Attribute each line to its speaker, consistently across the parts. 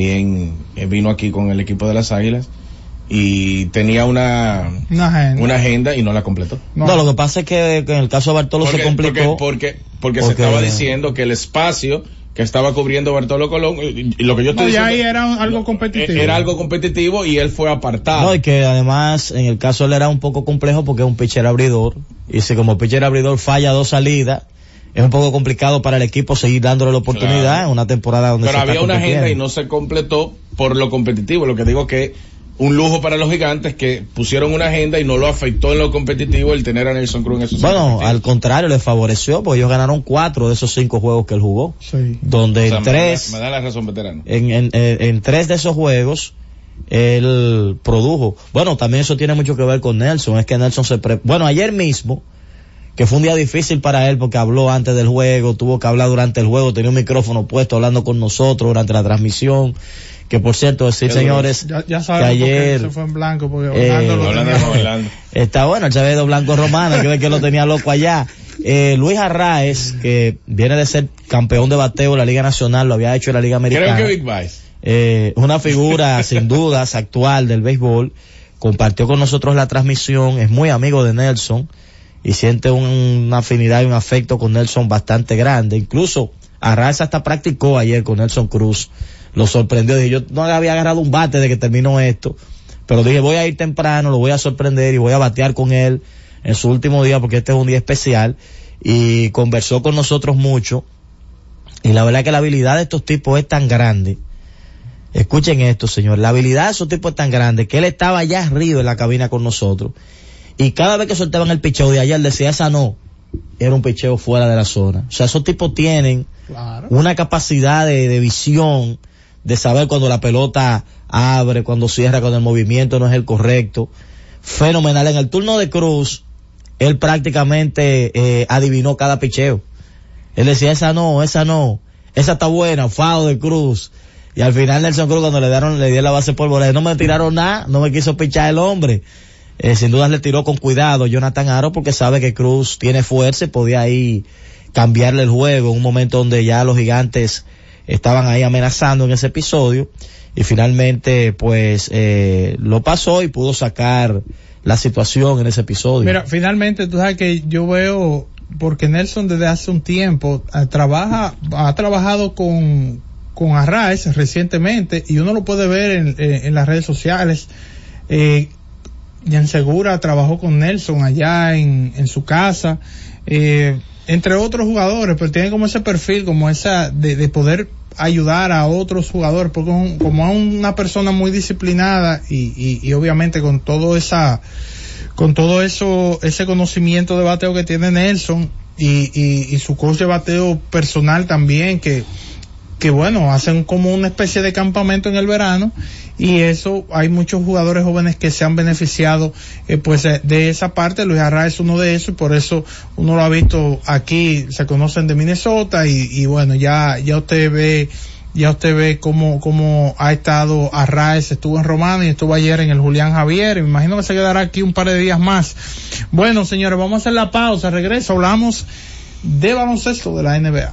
Speaker 1: también eh, vino aquí con el equipo de las Águilas y tenía una,
Speaker 2: Una agenda.
Speaker 1: una agenda y no la completó.
Speaker 2: No.
Speaker 3: No, lo que pasa es que en el caso de Bartolo se complicó.
Speaker 1: porque, porque, porque se estaba diciendo que el espacio que estaba cubriendo Bartolo Colón, y y lo que yo
Speaker 2: No,
Speaker 1: estoy
Speaker 2: ahí
Speaker 1: diciendo,
Speaker 2: era un- algo competitivo.
Speaker 1: era algo competitivo y él fue apartado.
Speaker 3: No, y que además en el caso él era un poco complejo porque es un pitcher abridor. Y si como pitcher abridor falla dos salidas, es un poco complicado para el equipo seguir dándole la oportunidad
Speaker 1: Claro.
Speaker 3: en una temporada donde
Speaker 1: Pero
Speaker 3: se está
Speaker 1: había una agenda y no se completó por lo competitivo. Lo que digo que un lujo para los gigantes que pusieron una agenda y no lo afectó en lo competitivo el tener a Nelson Cruz en esos
Speaker 3: Bueno, al contrario, le favoreció porque ellos ganaron cuatro de esos cinco juegos que él jugó.
Speaker 2: Sí.
Speaker 3: Donde
Speaker 1: O sea,
Speaker 3: en
Speaker 1: me da-
Speaker 3: tres,
Speaker 1: Me da, la razón veterano.
Speaker 3: en, en, en- en tres de esos juegos, él produjo. Bueno, también eso tiene mucho que ver con Nelson. Es que Nelson se pre... Bueno, ayer mismo, que fue un día difícil para él porque habló antes del juego, tuvo que hablar durante el juego, tenía un micrófono puesto hablando con nosotros durante la transmisión. Que por cierto, decir
Speaker 1: duro.
Speaker 3: señores,
Speaker 2: Ya, ya
Speaker 3: que ayer
Speaker 2: se fue en blanco, porque
Speaker 3: Eh,
Speaker 2: Orlando lo
Speaker 1: Hablando
Speaker 2: tenía.
Speaker 1: de Orlando.
Speaker 3: Está bueno, el Chavedo Blanco Romano, hay que ver que lo tenía loco allá. Eh, Luis Arraez, que viene de ser campeón de bateo en la Liga Nacional, lo había hecho en la Liga Americana.
Speaker 1: Creo que Big Vice.
Speaker 3: Eh, una figura sin dudas actual del béisbol, compartió con nosotros la transmisión, es muy amigo de Nelson y siente un- una afinidad y un afecto con Nelson bastante grande. Incluso Arraez hasta practicó ayer con Nelson Cruz, lo sorprendió, yo no había agarrado un bate de que terminó esto, pero dije voy a ir temprano, lo voy a sorprender y voy a batear con él en su último día porque este es un día especial y conversó con nosotros mucho y la verdad que la habilidad de estos tipos es tan grande Escuchen esto, señor. La habilidad de esos tipos es tan grande que él estaba allá arriba en la cabina con nosotros. Y cada vez que soltaban el picheo de ayer, decía esa no. Era un picheo fuera de la zona. O sea, esos tipos tienen
Speaker 2: Claro.
Speaker 3: una capacidad de, de visión, de saber cuando la pelota abre, cuando cierra, cuando el movimiento no es el correcto. Fenomenal. En el turno de Cruz, él prácticamente eh, adivinó cada picheo. Él decía, esa no, esa no, esa está buena, fao de Cruz. Y al final Nelson Cruz cuando le dieron, le dieron la base por bola, no me tiraron nada, no me quiso pichar el hombre. Eh, sin duda le tiró con cuidado Jonathan Aro porque sabe que Cruz tiene fuerza y podía ahí cambiarle el juego en un momento donde ya los gigantes estaban ahí amenazando en ese episodio y finalmente pues eh, lo pasó y pudo sacar la situación en ese episodio.
Speaker 2: Mira, finalmente tú sabes que yo veo, porque Nelson desde hace un tiempo eh, trabaja, ha trabajado con, con Arraez recientemente y uno lo puede ver en, en- en las redes sociales. Eh, Jan Segura trabajó con Nelson allá en, en su casa, eh, entre otros jugadores, pero tiene como ese perfil, como esa de, de poder ayudar a otros jugadores, porque un- como es una persona muy disciplinada y, y, y obviamente con todo esa, con todo eso, ese conocimiento de bateo que tiene Nelson y, y, y su coach de bateo personal también, que, que bueno, hacen como una especie de campamento en el verano y eso hay muchos jugadores jóvenes que se han beneficiado eh, pues eh, de esa parte Luis Arra es uno de esos y por eso uno lo ha visto aquí se conocen de Minnesota y, bueno ya ya usted ve ya usted ve cómo, cómo ha estado Arraez, estuvo en Romano y estuvo ayer en el Julián Javier, y me imagino que se quedará aquí un par de días más. Bueno, señores, vamos a hacer la pausa, regreso, hablamos de baloncesto de la NBA.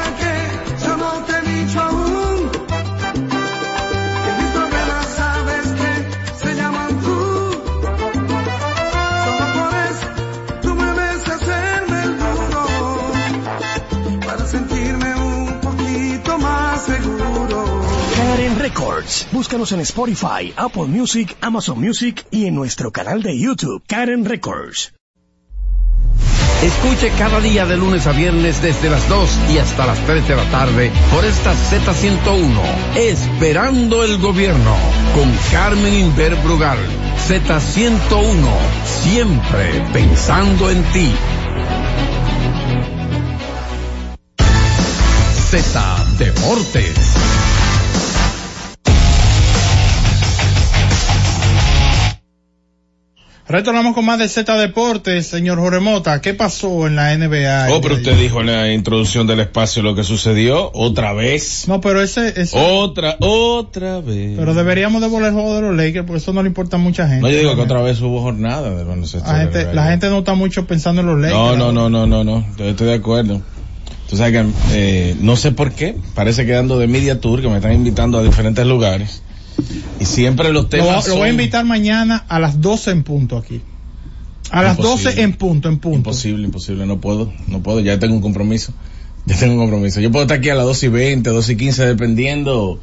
Speaker 4: Búscanos en Spotify, Apple Music, Amazon Music y en nuestro canal de YouTube, Karen Records.
Speaker 5: Escuche cada día de lunes a viernes desde las 2 y hasta las 3 de la tarde por esta Z101, Esperando el Gobierno, con Carmen Inver Brugal. Z101, siempre pensando en ti. Z Deportes.
Speaker 2: Retornamos con más de Z Deportes, señor Jorge Mota. ¿Qué pasó en la NBA?
Speaker 1: Oh, pero usted dijo en la introducción del espacio lo que sucedió otra vez.
Speaker 2: No, pero ese, ese
Speaker 1: Otra, otra vez.
Speaker 2: pero deberíamos devolver el juego de los Lakers porque eso no le importa a mucha gente.
Speaker 1: No, yo digo que otra vez hubo jornada de baloncesto.
Speaker 2: la gente, la gente no está mucho pensando en los Lakers.
Speaker 1: No, no, no, no, no, no. Yo estoy de acuerdo. Tú sabes que eh, no sé por qué, parece que ando de media tour, que me están invitando a diferentes lugares. Y siempre los
Speaker 2: Lo,
Speaker 1: temas
Speaker 2: lo voy a invitar mañana a las 12 en punto aquí. A las
Speaker 1: Imposible.
Speaker 2: 12 en punto, en punto.
Speaker 1: Imposible, imposible, no puedo, no puedo, ya tengo un compromiso. Ya tengo un compromiso. Yo puedo estar aquí a las 2 y 20, 2 y 15, dependiendo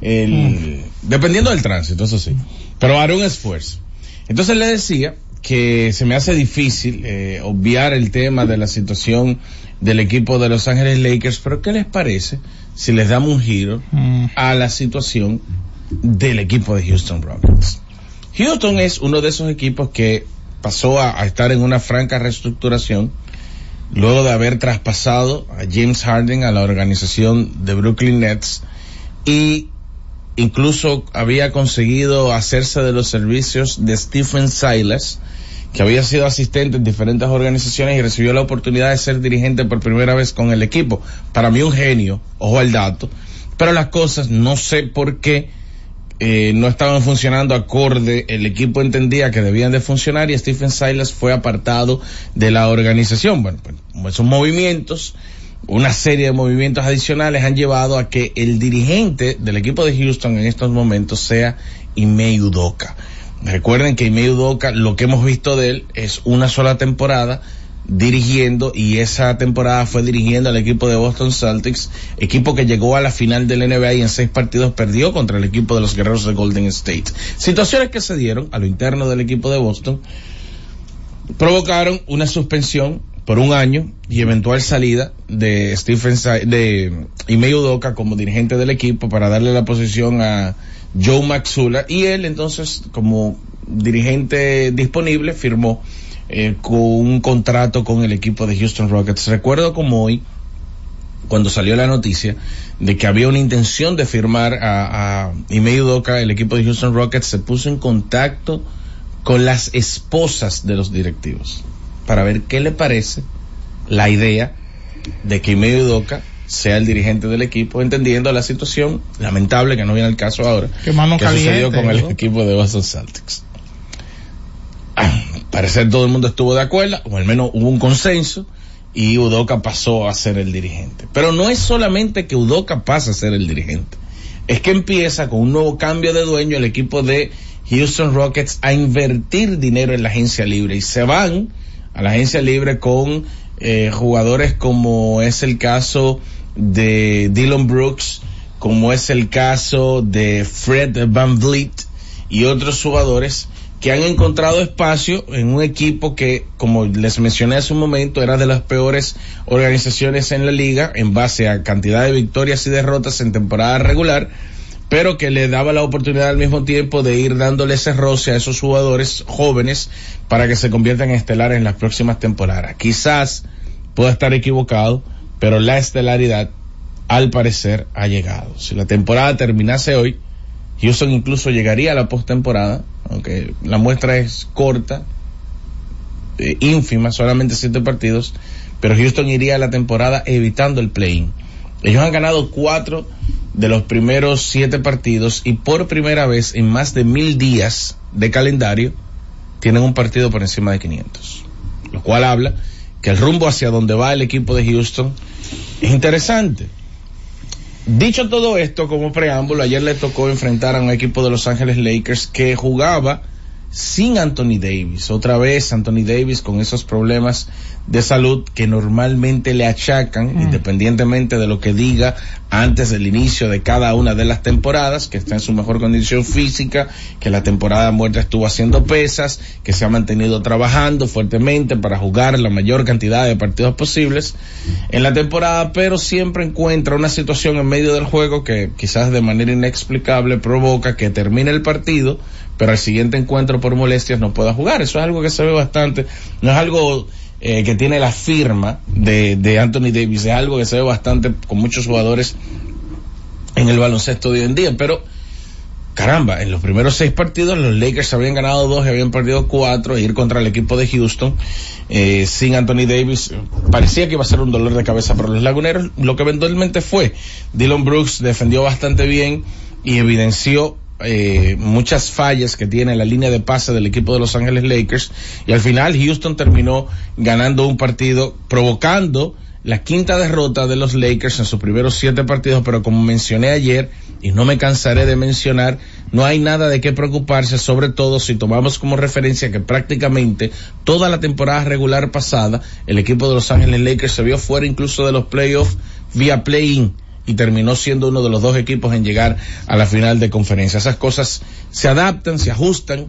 Speaker 1: el,
Speaker 2: Mm.
Speaker 1: dependiendo del tránsito, eso sí. Pero haré un esfuerzo. Entonces le decía que se me hace difícil eh, obviar el tema de la situación del equipo de Los Ángeles Lakers, pero ¿qué les parece si les damos un giro
Speaker 2: Mm.
Speaker 1: a la situación del equipo de Houston Rockets? Houston es uno de esos equipos que pasó a, estar en una franca reestructuración luego de haber traspasado a James Harden a la organización de Brooklyn Nets y incluso había conseguido hacerse de los servicios de Stephen Silas, que había sido asistente en diferentes organizaciones y recibió la oportunidad de ser dirigente por primera vez con el equipo. Para mí un genio, ojo al dato, pero las cosas no sé por qué eh, no estaban funcionando acorde, el equipo entendía que debían de funcionar y Stephen Silas fue apartado de la organización. Bueno, pues esos movimientos, una serie de movimientos adicionales han llevado a que el dirigente del equipo de Houston en estos momentos sea Ime Udoka. Recuerden que Ime Udoka, lo que hemos visto de él es una sola temporada dirigiendo y esa temporada fue dirigiendo al equipo de Boston Celtics, equipo que llegó a la final del NBA y en seis partidos perdió contra el equipo de los guerreros de Golden State. Situaciones que se dieron a lo interno del equipo de Boston provocaron una suspensión por un año y eventual salida de Stephen Si- de Ime Udoka como dirigente del equipo para darle la posición a Joe Maxula y él entonces como dirigente disponible firmó eh, con un contrato con el equipo de Houston Rockets. Recuerdo como hoy cuando salió la noticia de que había una intención de firmar a, a Ime Udoka, el equipo de Houston Rockets se puso en contacto con las esposas de los directivos para ver qué le parece la idea de que Ime Udoka sea el dirigente del equipo, entendiendo la situación lamentable que no viene al caso ahora,
Speaker 2: Que mano
Speaker 1: que sucedió
Speaker 2: caliente,
Speaker 1: con el equipo de Boston Celtics. Ah, parecer todo el mundo estuvo de acuerdo, o al menos hubo un consenso, y Udoka pasó a ser el dirigente. Pero no es solamente que Udoka pasa a ser el dirigente, es que empieza con un nuevo cambio de dueño el equipo de Houston Rockets a invertir dinero en la agencia libre y se van a la agencia libre con eh, jugadores como es el caso de Dylan Brooks, como es el caso de Fred Van Vliet y otros jugadores que han encontrado espacio en un equipo que, como les mencioné hace un momento, era de las peores organizaciones en la liga en base a cantidad de victorias y derrotas en temporada regular, pero que le daba la oportunidad al mismo tiempo de ir dándole ese roce a esos jugadores jóvenes para que se conviertan en estelares en las próximas temporadas. Quizás pueda estar equivocado, pero la estelaridad al parecer ha llegado. Si la temporada terminase hoy, Houston incluso llegaría a la postemporada, aunque la muestra es corta, eh, ínfima, solamente siete partidos, pero Houston iría a la temporada evitando el play-in. Ellos han ganado cuatro de los primeros siete partidos y por primera vez en más de mil días de calendario tienen un partido por encima de 500. Lo cual habla que el rumbo hacia donde va el equipo de Houston es interesante. Dicho todo esto como preámbulo, ayer le tocó enfrentar a un equipo de Los Ángeles Lakers que jugaba sin Anthony Davis. Otra vez Anthony Davis con esos problemas de salud que normalmente le achacan,
Speaker 2: Mm.
Speaker 1: independientemente de lo que diga antes del inicio de cada una de las temporadas, que está en su mejor condición física, que la temporada muerta estuvo haciendo pesas, que se ha mantenido trabajando fuertemente para jugar la mayor cantidad de partidos posibles en la temporada, pero siempre encuentra una situación en medio del juego que quizás de manera inexplicable provoca que termine el partido, pero al siguiente encuentro por molestias no pueda jugar. Eso es algo que se ve bastante, no es algo eh, que tiene la firma de, de Anthony Davis, es algo que se ve bastante con muchos jugadores en el baloncesto de hoy en día, pero caramba, en los primeros seis partidos los Lakers habían ganado dos y habían perdido cuatro, e ir contra el equipo de Houston eh, sin Anthony Davis parecía que iba a ser un dolor de cabeza para los laguneros, lo que eventualmente fue. Dylan Brooks defendió bastante bien y evidenció eh, muchas fallas que tiene la línea de pase del equipo de Los Ángeles Lakers. Y al final Houston terminó ganando un partido provocando la quinta derrota de los Lakers en sus primeros siete partidos, pero como mencioné ayer, y no me cansaré de mencionar, no hay nada de qué preocuparse, sobre todo si tomamos como referencia que prácticamente toda la temporada regular pasada, el equipo de Los Ángeles Lakers se vio fuera incluso de los playoffs vía play-in y terminó siendo uno de los dos equipos en llegar a la final de conferencia. Esas cosas se adaptan, se ajustan,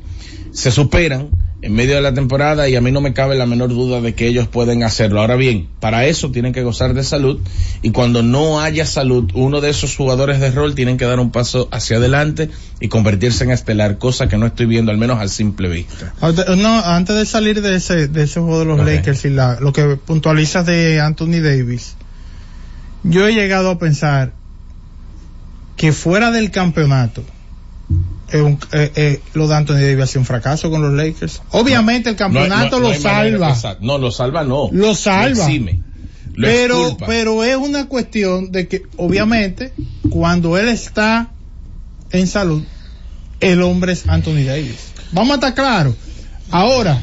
Speaker 1: se superan en medio de la temporada y a mí no me cabe la menor duda de que ellos pueden hacerlo. Ahora bien, para eso tienen que gozar de salud y cuando no haya salud, uno de esos jugadores de rol tienen que dar un paso hacia adelante y convertirse en estelar, cosa que no estoy viendo al menos al simple vista.
Speaker 2: No, antes de salir de ese, de ese juego de los. Lakers y la, lo que puntualizas de Anthony Davis, yo he llegado a pensar que fuera del campeonato, eh, eh, eh, lo de Anthony Davis ha sido un fracaso con los Lakers. Obviamente el campeonato
Speaker 1: No, no, no
Speaker 2: lo
Speaker 1: manera,
Speaker 2: salva.
Speaker 1: No, lo salva no.
Speaker 2: Lo salva.
Speaker 1: exime. Lo
Speaker 2: pero,
Speaker 1: exculpa.
Speaker 2: pero es una cuestión de que obviamente cuando él está en salud, el hombre es Anthony Davis. Vamos a estar claros. Ahora,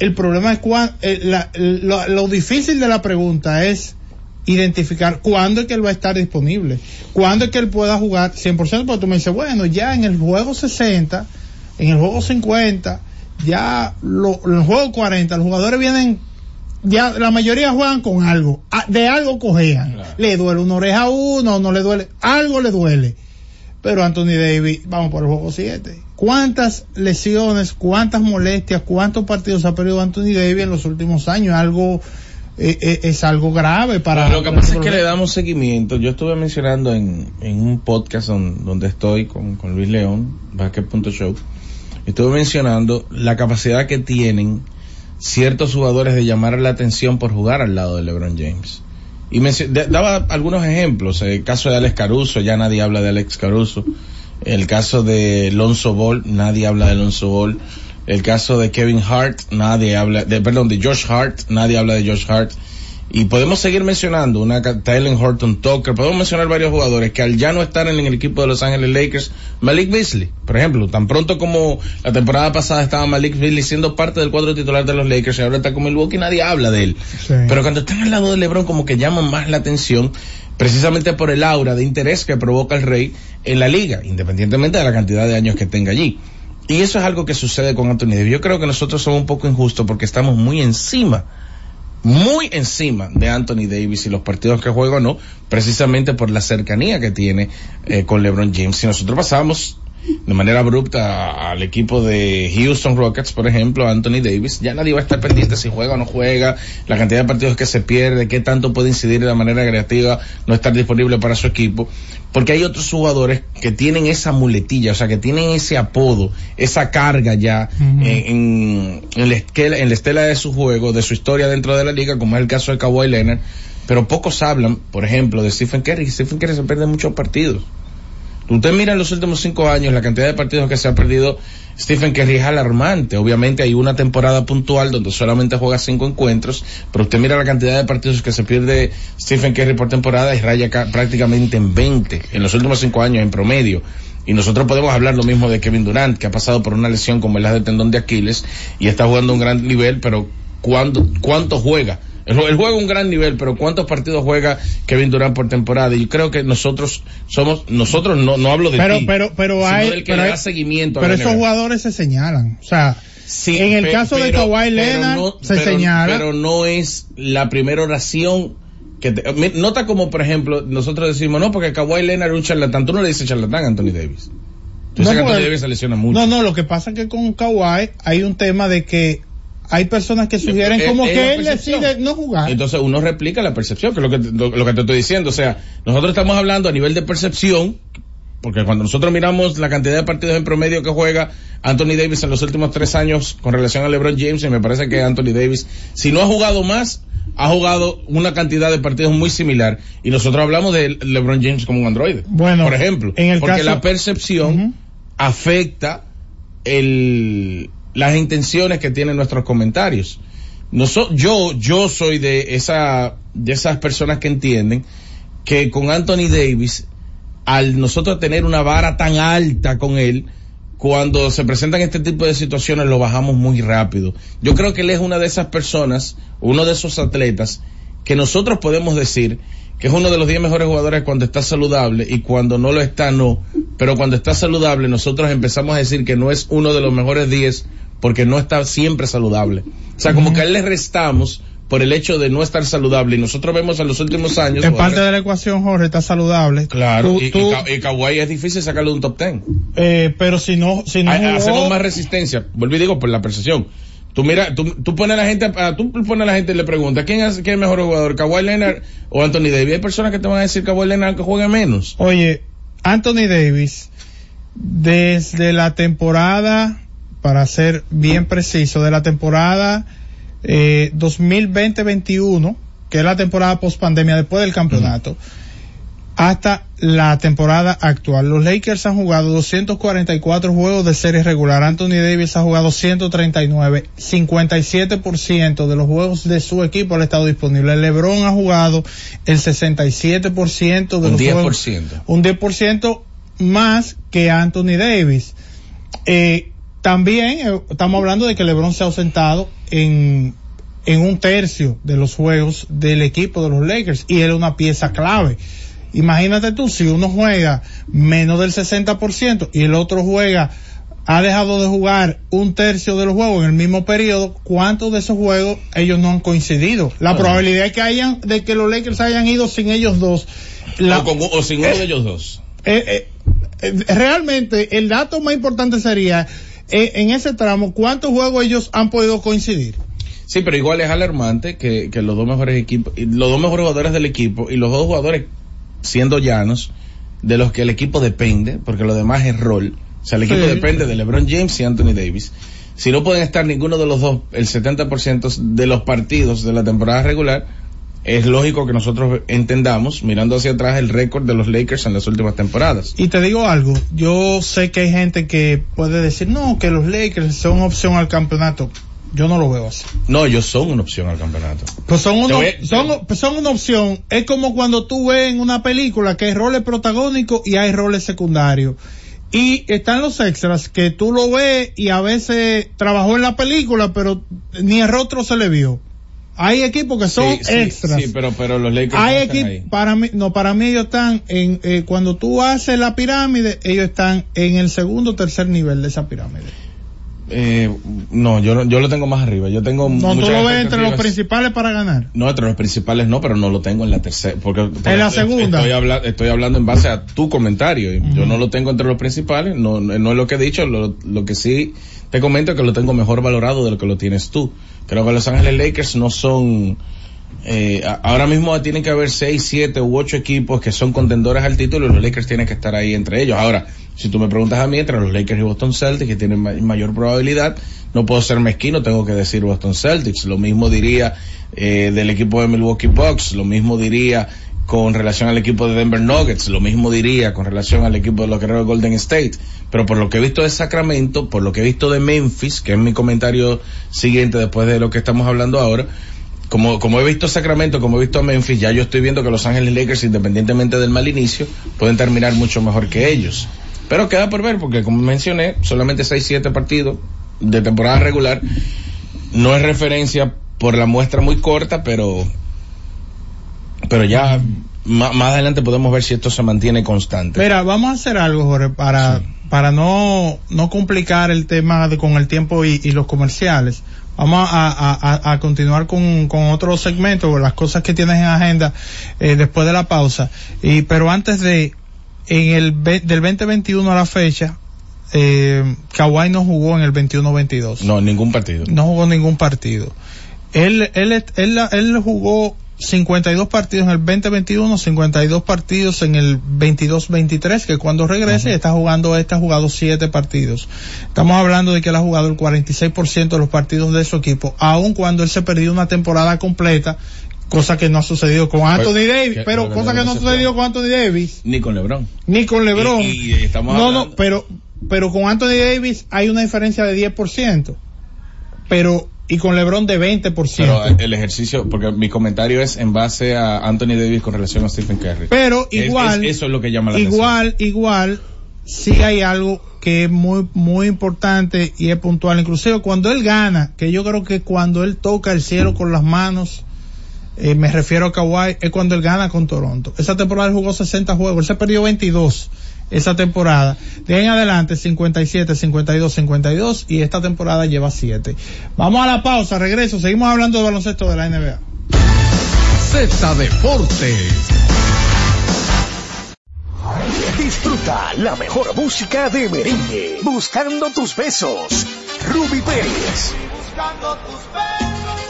Speaker 2: el problema es cuán, eh, la- lo, lo difícil de la pregunta es identificar cuándo es que él va a estar disponible, cuándo es que él pueda jugar 100%, porque tú me dices, bueno, ya en el juego 60, en el juego 50, ya lo, en el juego 40, los jugadores vienen, ya la mayoría juegan con algo, de algo cojean,
Speaker 1: Claro.
Speaker 2: le duele una oreja a uno, no le duele, algo le duele. Pero Anthony Davis, vamos por el juego 7. ¿Cuántas lesiones, cuántas molestias, cuántos partidos ha perdido Anthony Davis en los últimos años? Algo, eh, eh, es algo grave para...
Speaker 1: Lo que pasa es que le damos seguimiento. Yo estuve mencionando en, en un podcast don- donde estoy con, con Luis León, Basket.show, estuve mencionando la capacidad que tienen ciertos jugadores de llamar la atención por jugar al lado de LeBron James. Y de- daba algunos ejemplos. El caso de Alex Caruso, ya nadie habla de Alex Caruso. El caso de Lonzo Ball, nadie habla de Lonzo Ball. El caso de Kevin Hart, nadie habla, de, perdón, de Josh Hart, nadie habla de Josh Hart. Y podemos seguir mencionando una Tyler Horton Tucker, podemos mencionar varios jugadores que al ya no estar en el equipo de Los Ángeles Lakers, Malik Beasley, por ejemplo, tan pronto como la temporada pasada estaba Malik Beasley siendo parte del cuadro titular de los Lakers y ahora está con Milwaukee, nadie habla de él.
Speaker 2: Sí.
Speaker 1: Pero cuando están al lado de LeBron como que llaman más la atención, precisamente por el aura de interés que provoca el rey en la liga, independientemente de la cantidad de años que tenga allí. Y eso es algo que sucede con Anthony Davis. Yo creo que nosotros somos un poco injustos porque estamos muy encima, muy encima de Anthony Davis y los partidos que juega o no, precisamente por la cercanía que tiene eh, con LeBron James. Si nosotros pasamos de manera abrupta al equipo de Houston Rockets, por ejemplo, Anthony Davis, ya nadie va a estar pendiente si juega o no juega, la cantidad de partidos que se pierde, qué tanto puede incidir de manera creativa no estar disponible para su equipo, porque hay otros jugadores que tienen esa muletilla, o sea, que tienen ese apodo, esa carga ya
Speaker 2: Ujú.
Speaker 1: en, en, en la esquela- en la estela de su juego, de su historia dentro de la liga, como es el caso de Kawhi Leonard, pero pocos hablan, por ejemplo, de Stephen Curry, Stephen Curry se pierde muchos partidos. Usted mira en los últimos cinco años la cantidad de partidos que se ha perdido Stephen Curry es alarmante. Obviamente hay una temporada puntual donde solamente juega cinco encuentros, pero usted mira la cantidad de partidos que se pierde Stephen Curry por temporada y raya ca- prácticamente en 20 en los últimos cinco años en promedio. Y nosotros podemos hablar lo mismo de Kevin Durant, que ha pasado por una lesión como la de tendón de Aquiles y está jugando a un gran nivel, pero ¿cuándo, ¿cuánto juega? Él juega a un gran nivel, pero ¿cuántos partidos juega Kevin Durant por temporada? Y creo que nosotros somos, nosotros no, no hablo de
Speaker 2: Pero,
Speaker 1: ti,
Speaker 2: pero, pero
Speaker 1: sino
Speaker 2: hay,
Speaker 1: del que
Speaker 2: pero,
Speaker 1: le
Speaker 2: hay-
Speaker 1: da seguimiento a
Speaker 2: pero
Speaker 1: la
Speaker 2: esos
Speaker 1: NBA.
Speaker 2: jugadores se señalan. O sea,
Speaker 1: Sí,
Speaker 2: en el
Speaker 1: pe-
Speaker 2: caso de Kawhi Leonard
Speaker 1: no-
Speaker 2: se
Speaker 1: pero-
Speaker 2: señala.
Speaker 1: Pero no es la primera oración que te- nota como por ejemplo nosotros decimos no porque Kawhi Leonard es un charlatán. Tú no le dices charlatán a Anthony Davis. Tú dices
Speaker 2: No,
Speaker 1: que Anthony Davis se lesiona mucho.
Speaker 2: No, no, lo que pasa es que con Kawhi hay un tema de que hay personas que sugieren
Speaker 1: Es-
Speaker 2: como
Speaker 1: es
Speaker 2: que él decide no jugar.
Speaker 1: Entonces uno replica la percepción, que es lo que, te- lo, lo que te estoy diciendo. O sea, nosotros estamos hablando a nivel de percepción, porque cuando nosotros miramos la cantidad de partidos en promedio que juega Anthony Davis en los últimos tres años con relación a LeBron James, y me parece que Anthony Davis, si no ha jugado más, ha jugado una cantidad de partidos muy similar. Y nosotros hablamos de LeBron James como un androide.
Speaker 2: Bueno,
Speaker 1: por ejemplo,
Speaker 2: en el
Speaker 1: porque
Speaker 2: caso-
Speaker 1: la percepción afecta el, las intenciones que tienen nuestros comentarios. Noso- yo, yo soy de esa, de esas personas que entienden que con Anthony Davis, al nosotros tener una vara tan alta con él, cuando se presentan este tipo de situaciones lo bajamos muy rápido. Yo creo que él es una de esas personas, uno de esos atletas, que nosotros podemos decir que es uno de los 10 mejores jugadores cuando está saludable y cuando no lo está no, pero cuando está saludable nosotros empezamos a decir que no es uno de los mejores 10 porque no está siempre saludable. O sea, como que a él le restamos por el hecho de no estar saludable y nosotros vemos en los últimos años
Speaker 2: En parte de la ecuación, Jorge, está saludable.
Speaker 1: Claro,
Speaker 2: Tú-
Speaker 1: y,
Speaker 2: tú-
Speaker 1: Kawhi es difícil sacarle un top 10.
Speaker 2: eh, pero si no, si no
Speaker 1: Ha-
Speaker 2: jugó-
Speaker 1: hacemos más resistencia. Vuelvo y digo por la percepción. Tú mira, tú, tú pones a la gente, a- tú pones a la gente y le preguntas, ¿quién es, quién es el mejor jugador? ¿Kawhi Leonard o Anthony Davis? Hay personas que te van a decir Kawhi Leonard que juegue menos.
Speaker 2: Oye, Anthony Davis, desde la temporada, para ser bien preciso, de la temporada eh, 2020-21, que es la temporada post pandemia después del campeonato, hasta la temporada actual. Los Lakers han jugado 244 juegos de serie regular. Anthony Davis ha jugado 139. 57% de los juegos de su equipo han estado disponibles. LeBron ha jugado el 67% de
Speaker 1: Un
Speaker 2: los
Speaker 1: 10%.
Speaker 2: juegos. Un 10% más que Anthony Davis. Eh, también eh, estamos hablando de que LeBron se ha ausentado en, en un tercio de los juegos del equipo de los Lakers y él es una pieza clave. Imagínate tú, si uno juega menos del 60% y el otro juega, ha dejado de jugar un tercio de los juegos en el mismo periodo, ¿cuántos de esos juegos ellos no han coincidido? La
Speaker 1: Bueno.
Speaker 2: probabilidad es que hayan, de que los Lakers hayan ido sin ellos dos. La-
Speaker 1: o, con- o sin uno de ellos dos.
Speaker 2: eh, eh, eh, realmente el dato más importante sería en ese tramo cuántos juegos ellos han podido coincidir.
Speaker 1: Sí, pero igual es alarmante que, que los dos mejores equipos, los dos mejores jugadores del equipo y los dos jugadores siendo llanos, de los que el equipo depende, porque lo demás es rol. O sea, el equipo
Speaker 2: Sí.
Speaker 1: depende de LeBron James y Anthony Davis. Si no pueden estar ninguno de los dos el 70% de los partidos de la temporada regular, es lógico que nosotros entendamos, mirando hacia atrás, el récord de los Lakers en las últimas temporadas.
Speaker 2: Y te digo algo, yo sé que hay gente que puede decir, no, que los Lakers son opción al campeonato. Yo no lo veo así.
Speaker 1: No, ellos son una opción al campeonato.
Speaker 2: Pues son una,
Speaker 1: voy-
Speaker 2: son, pues son una opción. Es como cuando tú ves en una película que hay roles protagónicos y hay roles secundarios. Y están los extras que tú lo ves y a veces trabajó en la película, pero ni el rostro se le vio. Hay equipos que son
Speaker 1: Sí, sí,
Speaker 2: extras.
Speaker 1: Sí, pero, pero los Lakers no
Speaker 2: hay
Speaker 1: están ahí.
Speaker 2: para mí, no, para mí ellos están en, eh, cuando tú haces la pirámide, ellos están en el segundo o tercer nivel de esa pirámide.
Speaker 1: Eh, no, yo, no- yo lo tengo más arriba. Yo tengo
Speaker 2: No, tú lo ves entre los principales para ganar.
Speaker 1: No, entre los principales no, pero no lo tengo en la tercera. Porque, porque
Speaker 2: En la
Speaker 1: estoy-
Speaker 2: segunda.
Speaker 1: Estoy, habla- estoy hablando en base a tu comentario. y Yo no lo tengo entre los principales, no, no es lo que he dicho. Lo, lo que sí te comento es que lo tengo mejor valorado de lo que lo tienes tú. Creo que Los Ángeles Lakers no son. Eh, ahora mismo tienen que haber seis, siete u ocho equipos que son contendores al título y los Lakers tienen que estar ahí entre ellos. Ahora, si tú me preguntas a mí, entre los Lakers y Boston Celtics, que tienen ma- mayor probabilidad, no puedo ser mezquino, tengo que decir Boston Celtics. Lo mismo diría eh, del equipo de Milwaukee Bucks, lo mismo diría con relación al equipo de Denver Nuggets, lo mismo diría con relación al equipo de los guerreros de Golden State, pero por lo que he visto de Sacramento, por lo que he visto de Memphis, que es mi comentario siguiente después de lo que estamos hablando ahora, como, como he visto Sacramento, como he visto a Memphis, ya yo estoy viendo que Los Ángeles Lakers, independientemente del mal inicio, pueden terminar mucho mejor que ellos. Pero queda por ver, porque como mencioné, solamente 6-7 partidos de temporada regular. No es referencia por la muestra muy corta, pero, pero ya más adelante podemos ver si esto se mantiene constante.
Speaker 2: Mira, vamos a hacer algo, Jorge, para, para no, no complicar el tema de, con el tiempo y, y los comerciales. Vamos a, a- a- continuar con, con otro segmento, las cosas que tienes en agenda eh, después de la pausa. Y, pero antes de, en el del 2021 a la fecha, eh, Kawhi no jugó en el 21-22
Speaker 1: No, ningún partido.
Speaker 2: no jugó ningún partido. Él, él, él, él jugó 52 partidos en el 2021, 52 partidos en el 22-23, que cuando regrese está jugando, este ha jugado 7 partidos. Estamos hablando de que él ha jugado el 46% de los partidos de su equipo, aun cuando él se perdió una temporada completa, cosa que no ha sucedido con Anthony Davis,
Speaker 1: que-
Speaker 2: pero cosa que
Speaker 1: no
Speaker 2: ha sucedido con Anthony Davis
Speaker 1: Ni con LeBron.
Speaker 2: ni con LeBron.
Speaker 1: Y- y estamos
Speaker 2: no,
Speaker 1: hablando-
Speaker 2: no, pero, pero con Anthony Davis hay una diferencia de 10%. Pero, y con LeBron de 20%.
Speaker 1: Pero eh, el ejercicio, porque mi comentario es en base a Anthony Davis con relación a Stephen Curry.
Speaker 2: Pero igual,
Speaker 1: es- eso es lo que llama la
Speaker 2: igual, igual, sí hay algo que es muy, muy importante y es puntual. Inclusive cuando él gana, que yo creo que cuando él toca el cielo con las manos, eh, me refiero a Kawhi, es cuando él gana con Toronto. Esa temporada él jugó 60 juegos, él se perdió 22 esa temporada. De ahí en adelante 57, 52, 52 y esta temporada lleva 7. Vamos a la pausa, regreso, seguimos hablando de baloncesto de la NBA.
Speaker 5: Z Deportes.
Speaker 4: Disfruta la mejor música de merengue. Buscando tus besos. Ruby Pérez.
Speaker 6: Buscando tus besos,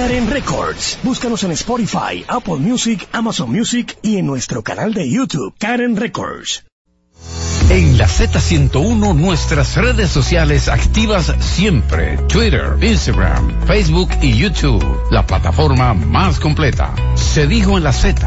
Speaker 4: Karen Records. Búscanos en Spotify, Apple Music, Amazon Music y en nuestro canal de YouTube, Karen Records.
Speaker 5: En la Z101 nuestras redes sociales activas siempre. Twitter, Instagram, Facebook y YouTube. La plataforma más completa. Se dijo en la Z.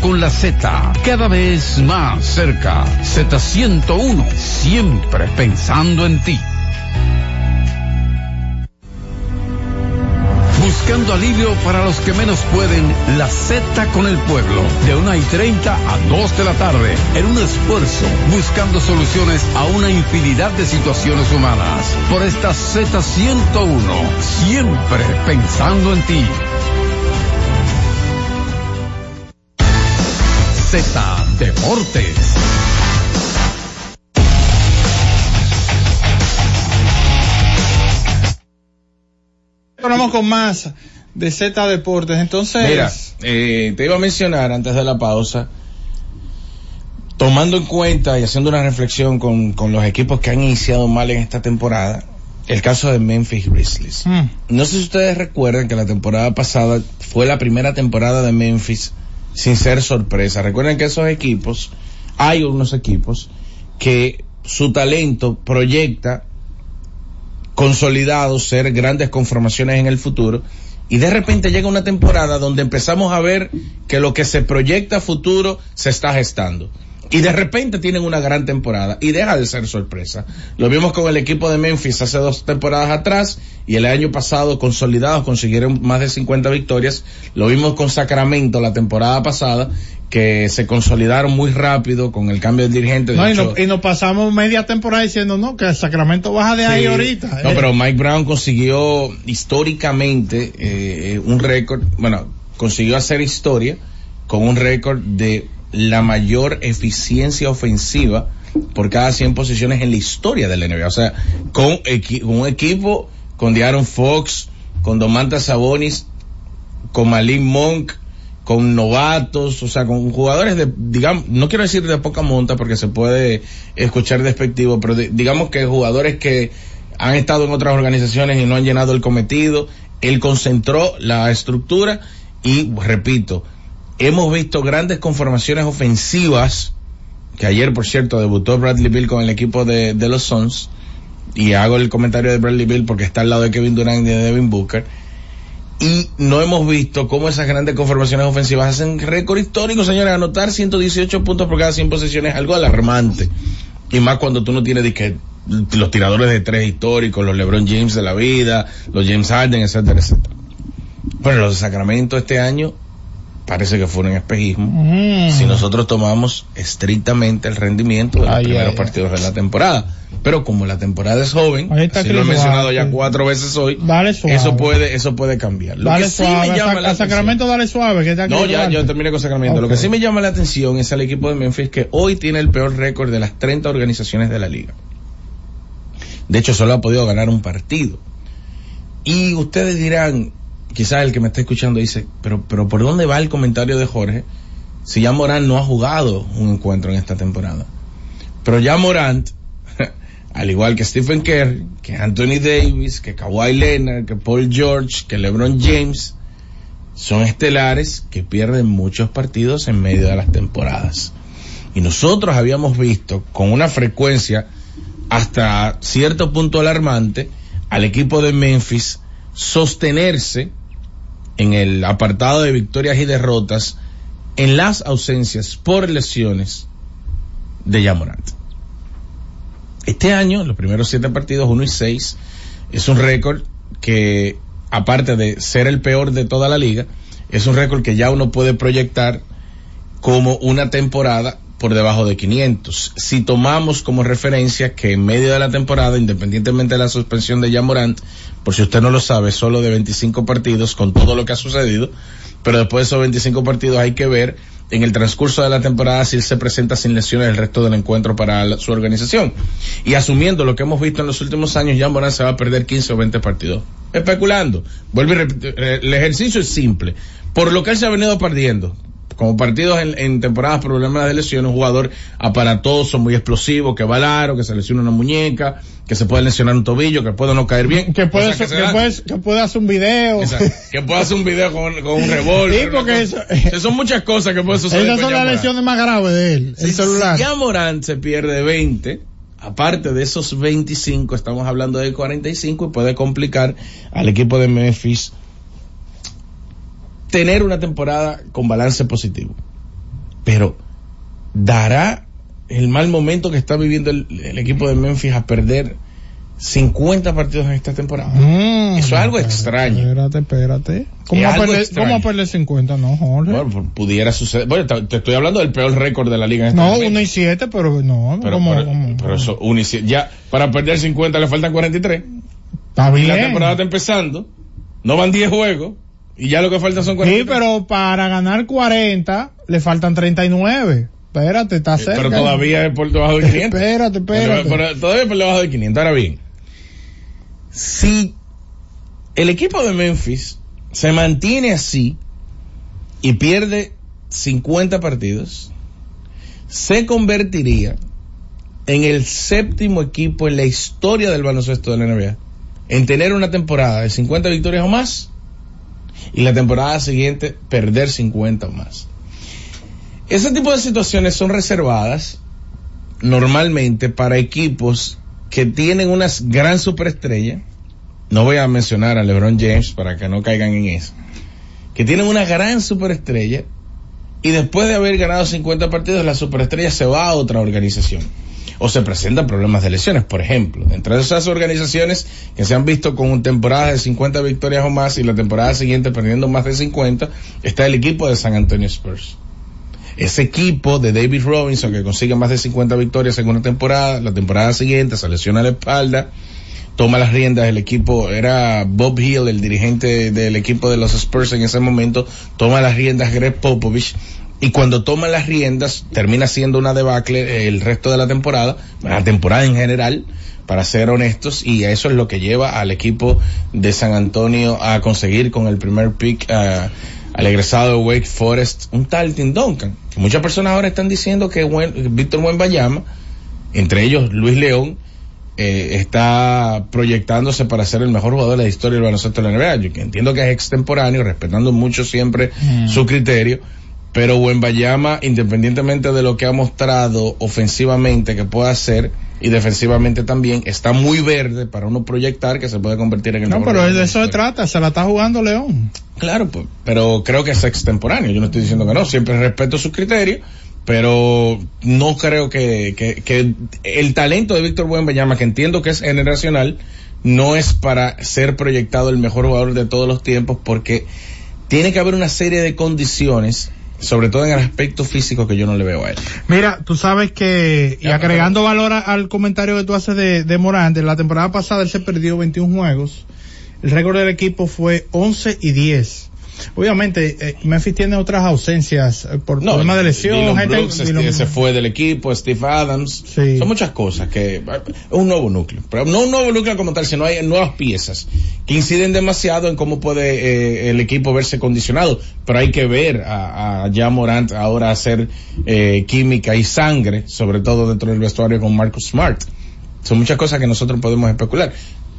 Speaker 5: con la Z, cada vez más cerca. Z101, siempre pensando en ti. Buscando alivio para los que menos pueden, la Z con el pueblo, de 1 y 30 a 2 de la tarde, en un esfuerzo, buscando soluciones a una infinidad de situaciones humanas. Por esta Z101, siempre pensando en ti. Z Deportes.
Speaker 2: Hablamos con más de Z Deportes. Entonces,
Speaker 1: Mira, eh, te iba a mencionar antes de la pausa, tomando en cuenta y haciendo una reflexión con, con los equipos que han iniciado mal en esta temporada, el caso de Memphis Grizzlies.
Speaker 2: mm,
Speaker 1: No sé si ustedes recuerdan que la temporada pasada fue la primera temporada de Memphis sin ser sorpresa. Recuerden que esos equipos, hay unos equipos que su talento proyecta consolidados, ser grandes conformaciones en el futuro. Y de repente llega una temporada donde empezamos a ver que lo que se proyecta futuro se está gestando. Y de repente tienen una gran temporada y deja de ser sorpresa. Lo vimos con el equipo de Memphis hace dos temporadas atrás y el año pasado consolidados consiguieron más de 50 victorias. Lo vimos con Sacramento la temporada pasada que se consolidaron muy rápido con el cambio de dirigente. De
Speaker 2: y,
Speaker 1: hecho,
Speaker 2: no- y nos pasamos media temporada diciendo, no, que el Sacramento baja de ahí ahorita.
Speaker 1: No,
Speaker 2: Eh,
Speaker 1: pero Mike Brown consiguió históricamente eh, un récord, bueno, consiguió hacer historia con un récord de la mayor eficiencia ofensiva por cada 100 posiciones en la historia de la NBA. O sea, con, un equipo con De'Aaron Fox, con Domantas Sabonis, con Malik Monk, con novatos, o sea, con jugadores de, digamos, no quiero decir de poca monta porque se puede escuchar despectivo, pero digamos que jugadores que han estado en otras organizaciones y no han llenado el cometido, él concentró la estructura y, repito, hemos visto grandes conformaciones ofensivas, que ayer, por cierto, debutó Bradley Bill con el equipo de, los Suns, y hago el comentario de Bradley Bill porque está al lado de Kevin Durant y de Devin Booker, y no hemos visto cómo esas grandes conformaciones ofensivas hacen récord histórico, señores. Anotar 118 puntos por cada 100 posesiones es algo alarmante. Y más cuando tú no tienes de que los tiradores de tres históricos, los LeBron James de la vida, los James Harden, etcétera, etcétera. Bueno, los de Sacramento este año parece que fue un espejismo.
Speaker 2: mm.
Speaker 1: Si nosotros tomamos estrictamente el rendimiento de los
Speaker 2: Ay,
Speaker 1: primeros
Speaker 2: ay,
Speaker 1: partidos de la temporada. Pero como la temporada es joven, si lo he mencionado ya cuatro veces hoy,
Speaker 2: Dale suave.
Speaker 1: eso puede, eso puede cambiar. Lo
Speaker 2: dale
Speaker 1: que sí
Speaker 2: suave.
Speaker 1: me llama
Speaker 2: a,
Speaker 1: la
Speaker 2: a Sacramento dale suave, que
Speaker 1: no, ya, yo terminé con Sacramento. Lo que sí me llama la atención es al equipo de Memphis que hoy tiene el peor récord de las 30 organizaciones de la liga. De hecho, solo ha podido ganar un partido. Y ustedes dirán, quizás el que me está escuchando dice, pero, pero ¿por dónde va el comentario de Jorge? Si ya Morant no ha jugado un encuentro en esta temporada. Pero ya Morant, al igual que Stephen Kerr, que Anthony Davis, que Kawhi Leonard, que Paul George, que LeBron James, son estelares que pierden muchos partidos en medio de las temporadas. Y nosotros habíamos visto con una frecuencia hasta cierto punto alarmante al equipo de Memphis sostenerse en el apartado de victorias y derrotas en las ausencias por lesiones de Yamorant. Este año, los primeros siete partidos, 1 y 6, es un récord que, aparte de ser el peor de toda la liga, es un récord que ya uno puede proyectar como una temporada por debajo de 500. Si tomamos como referencia que en medio de la temporada, independientemente de la suspensión de Yamorant, por si usted no lo sabe, solo de 25 partidos con todo lo que ha sucedido, pero después de esos 25 partidos hay que ver en el transcurso de la temporada si él se presenta sin lesiones el resto del encuentro para su organización. Y asumiendo lo que hemos visto en los últimos años, ya Morán se va a perder 15 o 20 partidos. Especulando. Vuelvo y repito, el ejercicio es simple. Por lo que él se ha venido perdiendo, como partidos en, en temporadas problemas de lesiones, un jugador aparatoso, muy explosivo, que va al aro, que se lesiona una muñeca, que se puede lesionar un tobillo, que puede no caer bien.
Speaker 2: que puede,
Speaker 1: O sea,
Speaker 2: que,
Speaker 1: se da-
Speaker 2: puede, que puede hacer un video.
Speaker 1: Exacto. que puede hacer un video con, con un revólver.
Speaker 2: Sí, porque eso-
Speaker 1: cosa. Son muchas cosas que pueden suceder.
Speaker 2: Esas son las lesiones más graves de él, el
Speaker 1: Si-
Speaker 2: celular.
Speaker 1: Si ya Morán se pierde 20, aparte de esos 25, estamos hablando de 45 y puede complicar al equipo de Memphis tener una temporada con balance positivo. Pero dará el mal momento que está viviendo el, el equipo de Memphis a perder 50 partidos en esta temporada.
Speaker 2: Mm,
Speaker 1: Eso es algo
Speaker 2: espérate,
Speaker 1: extraño.
Speaker 2: Espérate, espérate. ¿Cómo, a perder. ¿Cómo a perder 50? No, Jorge.
Speaker 1: Bueno, pues, pudiera suceder. Bueno, te, estoy hablando del peor récord de la liga en este
Speaker 2: no,
Speaker 1: momento.
Speaker 2: 1 y 7, pero no.
Speaker 1: Pero,
Speaker 2: ¿cómo-
Speaker 1: pero-
Speaker 2: cómo?
Speaker 1: pero eso, uno y siete. ya, para perder 50 le faltan 43.
Speaker 2: Está
Speaker 1: Y
Speaker 2: bien.
Speaker 1: la temporada está empezando. No van 10 juegos. Y ya lo que faltan son
Speaker 2: Sí,
Speaker 1: 43.
Speaker 2: pero para ganar 40 le faltan 39. Espérate, está
Speaker 1: Eh,
Speaker 2: cerca.
Speaker 1: pero todavía es por debajo de 500.
Speaker 2: Espérate, espérate.
Speaker 1: Pero- pero todavía es por debajo de 500. Ahora bien, si el equipo de Memphis se mantiene así y pierde 50 partidos, se convertiría en el séptimo equipo en la historia del baloncesto de la NBA en tener una temporada de 50 victorias o más y la temporada siguiente perder 50 o más. Ese tipo de situaciones son reservadas normalmente para equipos que tienen una gran superestrella, no voy a mencionar a LeBron James para que no caigan en eso, que tienen una gran superestrella y después de haber ganado 50 partidos, la superestrella se va a otra organización. O se presentan problemas de lesiones, por ejemplo. Entre esas organizaciones que se han visto con temporadas de 50 victorias o más y la temporada siguiente perdiendo más de 50, está el equipo de San Antonio Spurs. Ese equipo de David Robinson que consigue más de 50 victorias en una temporada, la temporada siguiente se lesiona la espalda, toma las riendas el equipo, era Bob Hill, el dirigente del equipo de los Spurs en ese momento, toma las riendas Greg Popovich y cuando toma las riendas termina siendo una debacle el resto de la temporada, la temporada en general, para ser honestos, y eso es lo que lleva al equipo de San Antonio a conseguir con el primer pick uh, al egresado de Wake Forest, un tal Tim Duncan. Que muchas personas ahora están diciendo que Buen, Víctor Buenbayama, entre ellos Luis León, eh, está proyectándose para ser el mejor jugador de la historia del baloncesto de la NBA. Yo entiendo que es extemporáneo, respetando mucho siempre mm. su criterio, pero Wembayama, independientemente de lo que ha mostrado ofensivamente que puede hacer y defensivamente también, está muy verde para uno proyectar que se puede convertir en el
Speaker 2: No, pero de eso se trata, se la está jugando León.
Speaker 1: Claro, pues, pero creo que es extemporáneo, yo no estoy diciendo que no, siempre respeto sus criterios, pero no creo que, que, que el talento de Víctor Wembanyama, que entiendo que es generacional, no es para ser proyectado el mejor jugador de todos los tiempos porque tiene que haber una serie de condiciones sobre todo en el aspecto físico que yo no le veo a él.
Speaker 2: Mira, tú sabes que, y agregando valor al comentario que tú haces de, de Morán, de la temporada pasada él se perdió 21 juegos, el récord del equipo fue 11 y 10. Obviamente, eh, Memphis tiene otras ausencias eh, por
Speaker 1: no,
Speaker 2: problemas de lesión.
Speaker 1: Dylan
Speaker 2: gente-
Speaker 1: Brooks, este, se fue del equipo, Steve Adams.
Speaker 2: Sí.
Speaker 1: Son muchas cosas que es un nuevo núcleo, pero no un nuevo núcleo como tal, sino hay nuevas piezas que inciden demasiado en cómo puede eh, el equipo verse condicionado. Pero hay que ver a, a ya Morant ahora hacer eh, química y sangre, sobre todo dentro del vestuario con Marcus Smart. Son muchas cosas que nosotros podemos especular.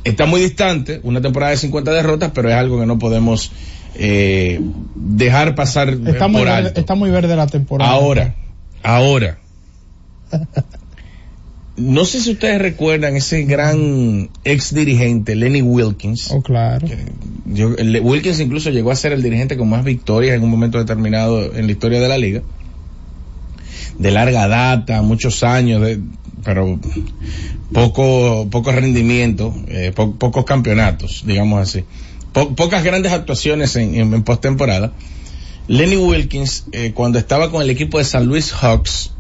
Speaker 1: Está muy distante, una temporada de 50 derrotas, pero es algo que no podemos eh, dejar pasar
Speaker 2: está, muy
Speaker 1: por
Speaker 2: verde,
Speaker 1: alto.
Speaker 2: está muy verde la temporada.
Speaker 1: Ahora, ahora. No sé si ustedes recuerdan ese gran ex dirigente, Lenny Wilkins.
Speaker 2: Oh, claro.
Speaker 1: Yo- Wilkins incluso llegó a ser el dirigente con más victorias en un momento determinado en la historia de la liga. De larga data, muchos años, de- pero poco, poco rendimiento, eh, po- pocos campeonatos, digamos así. Po- pocas grandes actuaciones en, en, en postemporada. Lenny Wilkins, eh, cuando estaba con el equipo de San Luis Hawks,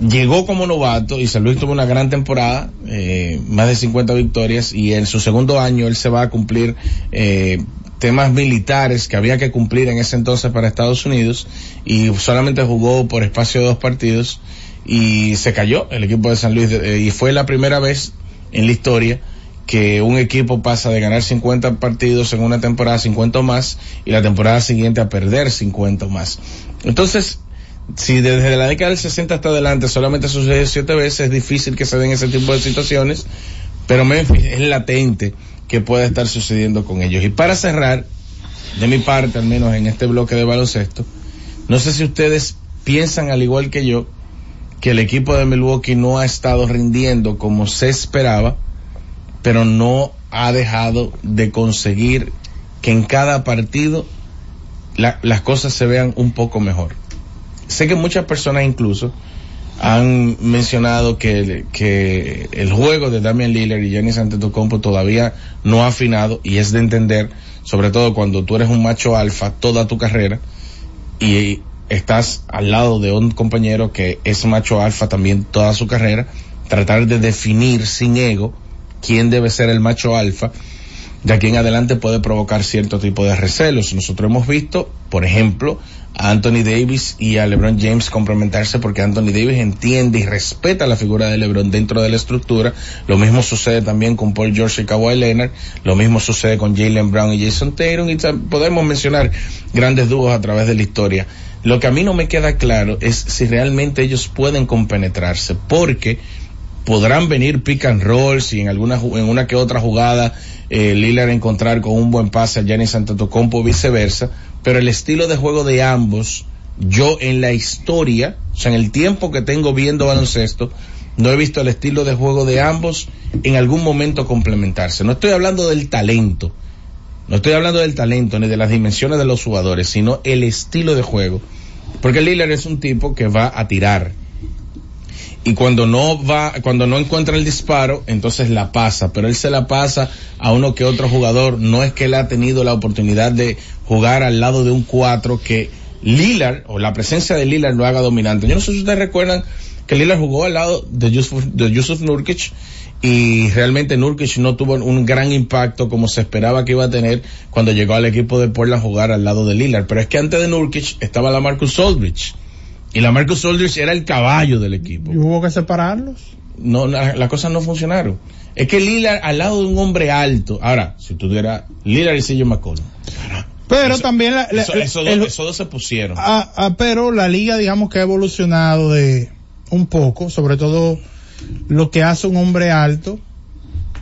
Speaker 1: llegó como novato y San Luis tuvo una gran temporada, eh, más de 50 victorias y en su segundo año él se va a cumplir eh, temas militares que había que cumplir en ese entonces para Estados Unidos y solamente jugó por espacio de dos partidos y se cayó el equipo de San Luis eh, y fue la primera vez en la historia que un equipo pasa de ganar 50 partidos en una temporada 50 o más y la temporada siguiente a perder 50 o más. Entonces, si desde la década del 60 hasta adelante solamente sucede siete veces, es difícil que se den ese tipo de situaciones, pero Memphis es latente que pueda estar sucediendo con ellos. Y para cerrar, de mi parte, al menos en este bloque de baloncesto, no sé si ustedes piensan al igual que yo, que el equipo de Milwaukee no ha estado rindiendo como se esperaba, pero no ha dejado de conseguir que en cada partido la- las cosas se vean un poco mejor. Sé que muchas personas incluso han mencionado que, el- que el juego de Damian Lillard y Giannis Antetokounmpo todavía no ha afinado y es de entender, sobre todo cuando tú eres un macho alfa toda tu carrera y estás al lado de un compañero que es macho alfa también toda su carrera, tratar de definir sin ego quién debe ser el macho alfa, de aquí en adelante puede provocar cierto tipo de recelos. Nosotros hemos visto, por ejemplo, a Anthony Davis y a LeBron James complementarse porque Anthony Davis entiende y respeta la figura de LeBron dentro de la estructura. Lo mismo sucede también con Paul George y Kawhi Leonard. Lo mismo sucede con Jalen Brown y Jason Tatum. Y podemos mencionar grandes dúos a través de la historia. Lo que a mí no me queda claro es si realmente ellos pueden compenetrarse porque podrán venir pick and rolls y en alguna en una que otra jugada eh, Lillard encontrar con un buen pase a Giannis Antetokounmpo viceversa, pero el estilo de juego de ambos, yo en la historia, o sea, en el tiempo que tengo viendo baloncesto, no he visto el estilo de juego de ambos en algún momento complementarse. No estoy hablando del talento, no estoy hablando del talento ni de las dimensiones de los jugadores, sino el estilo de juego. Porque Lillard es un tipo que va a tirar. Y cuando no va, cuando no encuentra el disparo, entonces la pasa, pero él se la pasa a uno que otro jugador. No es que él ha tenido la oportunidad de jugar al lado de un 4 que Lillard, o la presencia de Lillard lo haga dominante. Yo no sé si ustedes recuerdan que Lillard jugó al lado de Yusuf, de Nurkic y realmente Nurkic no tuvo un gran impacto como se esperaba que iba a tener cuando llegó al equipo de Portland a jugar al lado de Lillard. Pero es que antes de Nurkic estaba la Marcus Aldridge. Y la Marcus Aldridge era el caballo del equipo.
Speaker 2: Y hubo que separarlos.
Speaker 1: No, la- las cosas no funcionaron. Es que Lillard al lado de un hombre alto. Ahora, si tú tuvieras Lillard y CJ McCollum.
Speaker 2: Pero
Speaker 1: Eso-
Speaker 2: también la, la-
Speaker 1: Eso, esos
Speaker 2: el-
Speaker 1: dos, esos dos se pusieron.
Speaker 2: Ah, ah, pero la liga digamos que ha evolucionado de un poco, sobre todo lo que hace un hombre alto,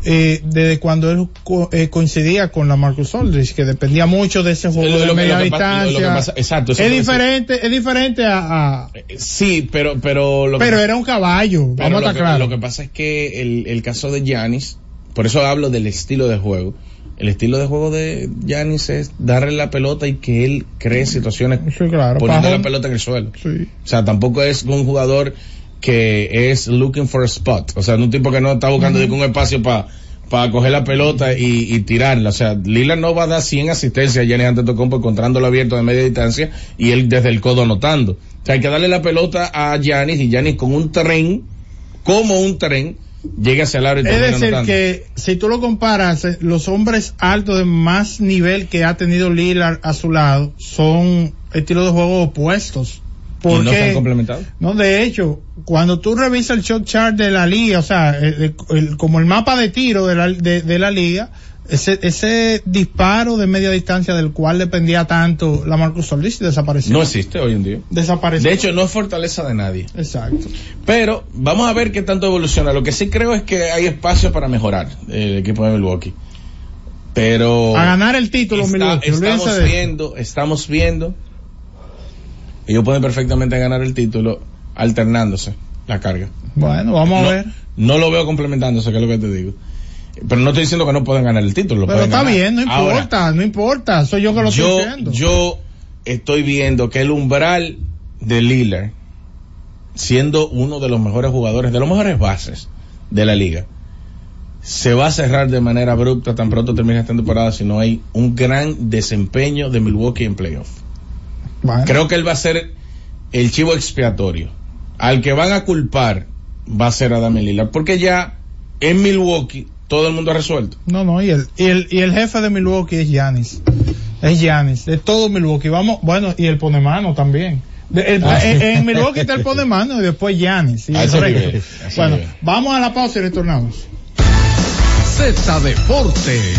Speaker 2: eh, desde cuando él co- eh, coincidía con la Marcus Aldridge, que dependía mucho de ese juego
Speaker 1: Lo-
Speaker 2: de
Speaker 1: lo que-
Speaker 2: media
Speaker 1: que lo- que
Speaker 2: distancia.
Speaker 1: pasa- exacto,
Speaker 2: es
Speaker 1: que-
Speaker 2: diferente, es diferente a, a-
Speaker 1: Sí, pero, pero lo que-
Speaker 2: pero era un caballo,
Speaker 1: Pero
Speaker 2: vamos a
Speaker 1: lo
Speaker 2: estar
Speaker 1: que,
Speaker 2: claros.
Speaker 1: lo que pasa es que el, el caso de Giannis, por eso hablo del estilo de juego. El estilo de juego de Giannis es darle la pelota y que él cree situaciones
Speaker 2: Sí, claro,
Speaker 1: poniendo
Speaker 2: Pajón.
Speaker 1: la pelota en el suelo.
Speaker 2: Sí.
Speaker 1: O sea, tampoco es un jugador que es looking for a spot. O sea, un tipo que no está buscando ningún espacio para para coger la pelota y, y tirarla. O sea, Lillard no va a dar 100 asistencias a Giannis Antetokounmpo encontrándolo abierto de media distancia y él desde el codo anotando. O sea, hay que darle la pelota a Giannis y Giannis con un tren, como un tren, llega hacia el aro y
Speaker 2: Es decir,
Speaker 1: anotando.
Speaker 2: que si tú lo comparas, eh, los hombres altos de más nivel que ha tenido Lillard a su lado son estilos de juego opuestos.
Speaker 1: No
Speaker 2: Porque,
Speaker 1: complementado.
Speaker 2: no, de hecho, cuando tú revisas el shot chart de la liga, o sea, el- el- como el mapa de tiro de la, de, de la liga, ese, ese disparo de media distancia del cual dependía tanto la Marcus Aldridge desapareció.
Speaker 1: No existe hoy en día.
Speaker 2: desapareció.
Speaker 1: De hecho, no es fortaleza de nadie.
Speaker 2: exacto.
Speaker 1: Pero vamos a ver qué tanto evoluciona. Lo que sí creo es que hay espacio para mejorar el equipo de Milwaukee. Pero
Speaker 2: A ganar el título,
Speaker 1: está-
Speaker 2: Milwaukee,
Speaker 1: estamos viendo, estamos viendo. Ellos pueden perfectamente ganar el título alternándose la carga.
Speaker 2: Bueno, vamos
Speaker 1: no,
Speaker 2: a ver.
Speaker 1: no lo veo complementándose, que es lo que te digo. Pero no estoy diciendo que no pueden ganar el título. lo
Speaker 2: Pero está
Speaker 1: ganar.
Speaker 2: bien, no
Speaker 1: Ahora,
Speaker 2: importa, no importa. Soy yo que lo
Speaker 1: yo,
Speaker 2: estoy diciendo.
Speaker 1: yo estoy viendo que el umbral de Lillard, siendo uno de los mejores jugadores, de los mejores bases de la liga, se va a cerrar de manera abrupta tan pronto termine esta temporada si no hay un gran desempeño de Milwaukee en playoff.
Speaker 2: Bueno,
Speaker 1: Creo que él va a ser el chivo expiatorio. Al que van a culpar va a ser a Damian Lillard, porque ya en Milwaukee todo el mundo ha resuelto.
Speaker 2: no, no, y el, y el, y el jefe de Milwaukee es Giannis. Es Giannis, de todo Milwaukee. Vamos, bueno, y el pone mano también. De- el-
Speaker 1: Ah.
Speaker 2: en, en Milwaukee está el pone mano y después Giannis. y
Speaker 1: A
Speaker 2: el
Speaker 1: ese
Speaker 2: resto.
Speaker 1: nivel, a ese
Speaker 2: Bueno,
Speaker 1: nivel.
Speaker 2: vamos a la pausa y retornamos.
Speaker 5: Z Deportes.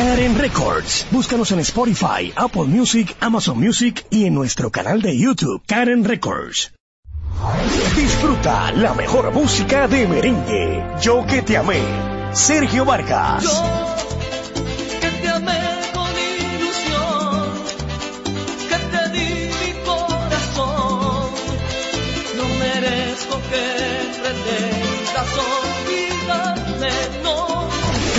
Speaker 4: Karen Records. Búscanos en Spotify, Apple Music, Amazon Music y en nuestro canal de YouTube, Karen Records. Disfruta la mejor música de merengue. Yo que te amé. Sergio Vargas.
Speaker 6: que te amé con ilusión, que te di mi corazón. No merezco que no.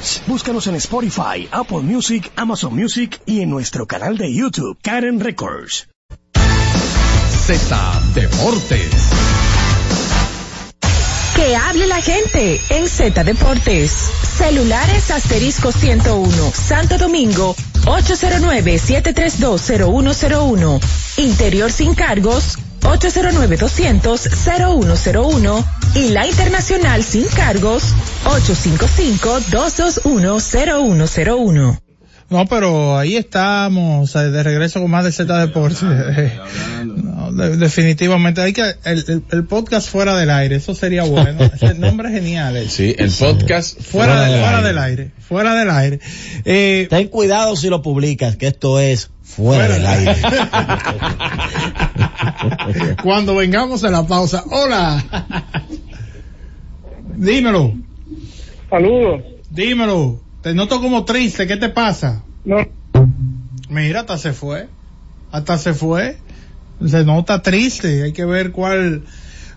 Speaker 4: Records. Búscanos en Spotify, Apple Music, Amazon Music y en nuestro canal de YouTube, Karen Records.
Speaker 5: Z Deportes.
Speaker 7: Que hable la gente en Z Deportes. Celulares asterisco 101, Santo Domingo, 809-7320101. Interior sin cargos, 809-200-0101. Y la internacional sin cargos, 855-221-0101.
Speaker 2: No, pero ahí estamos, de regreso con más de Z Deportes. No, de- definitivamente, hay que, el, el- el podcast fuera del aire, eso sería bueno. Ese nombre es genial. eh.
Speaker 1: Sí, el podcast
Speaker 2: fuera del aire, fuera del aire. Eh,
Speaker 3: Ten cuidado si lo publicas, que esto es fuera, del aire.
Speaker 2: cuando vengamos a la pausa. Hola. Dímelo,
Speaker 8: Saludos.
Speaker 2: dímelo. Te noto como triste, ¿qué te pasa?
Speaker 8: No,
Speaker 2: Mira, hasta se fue. Hasta se fue. Se nota triste. Hay que ver cuál,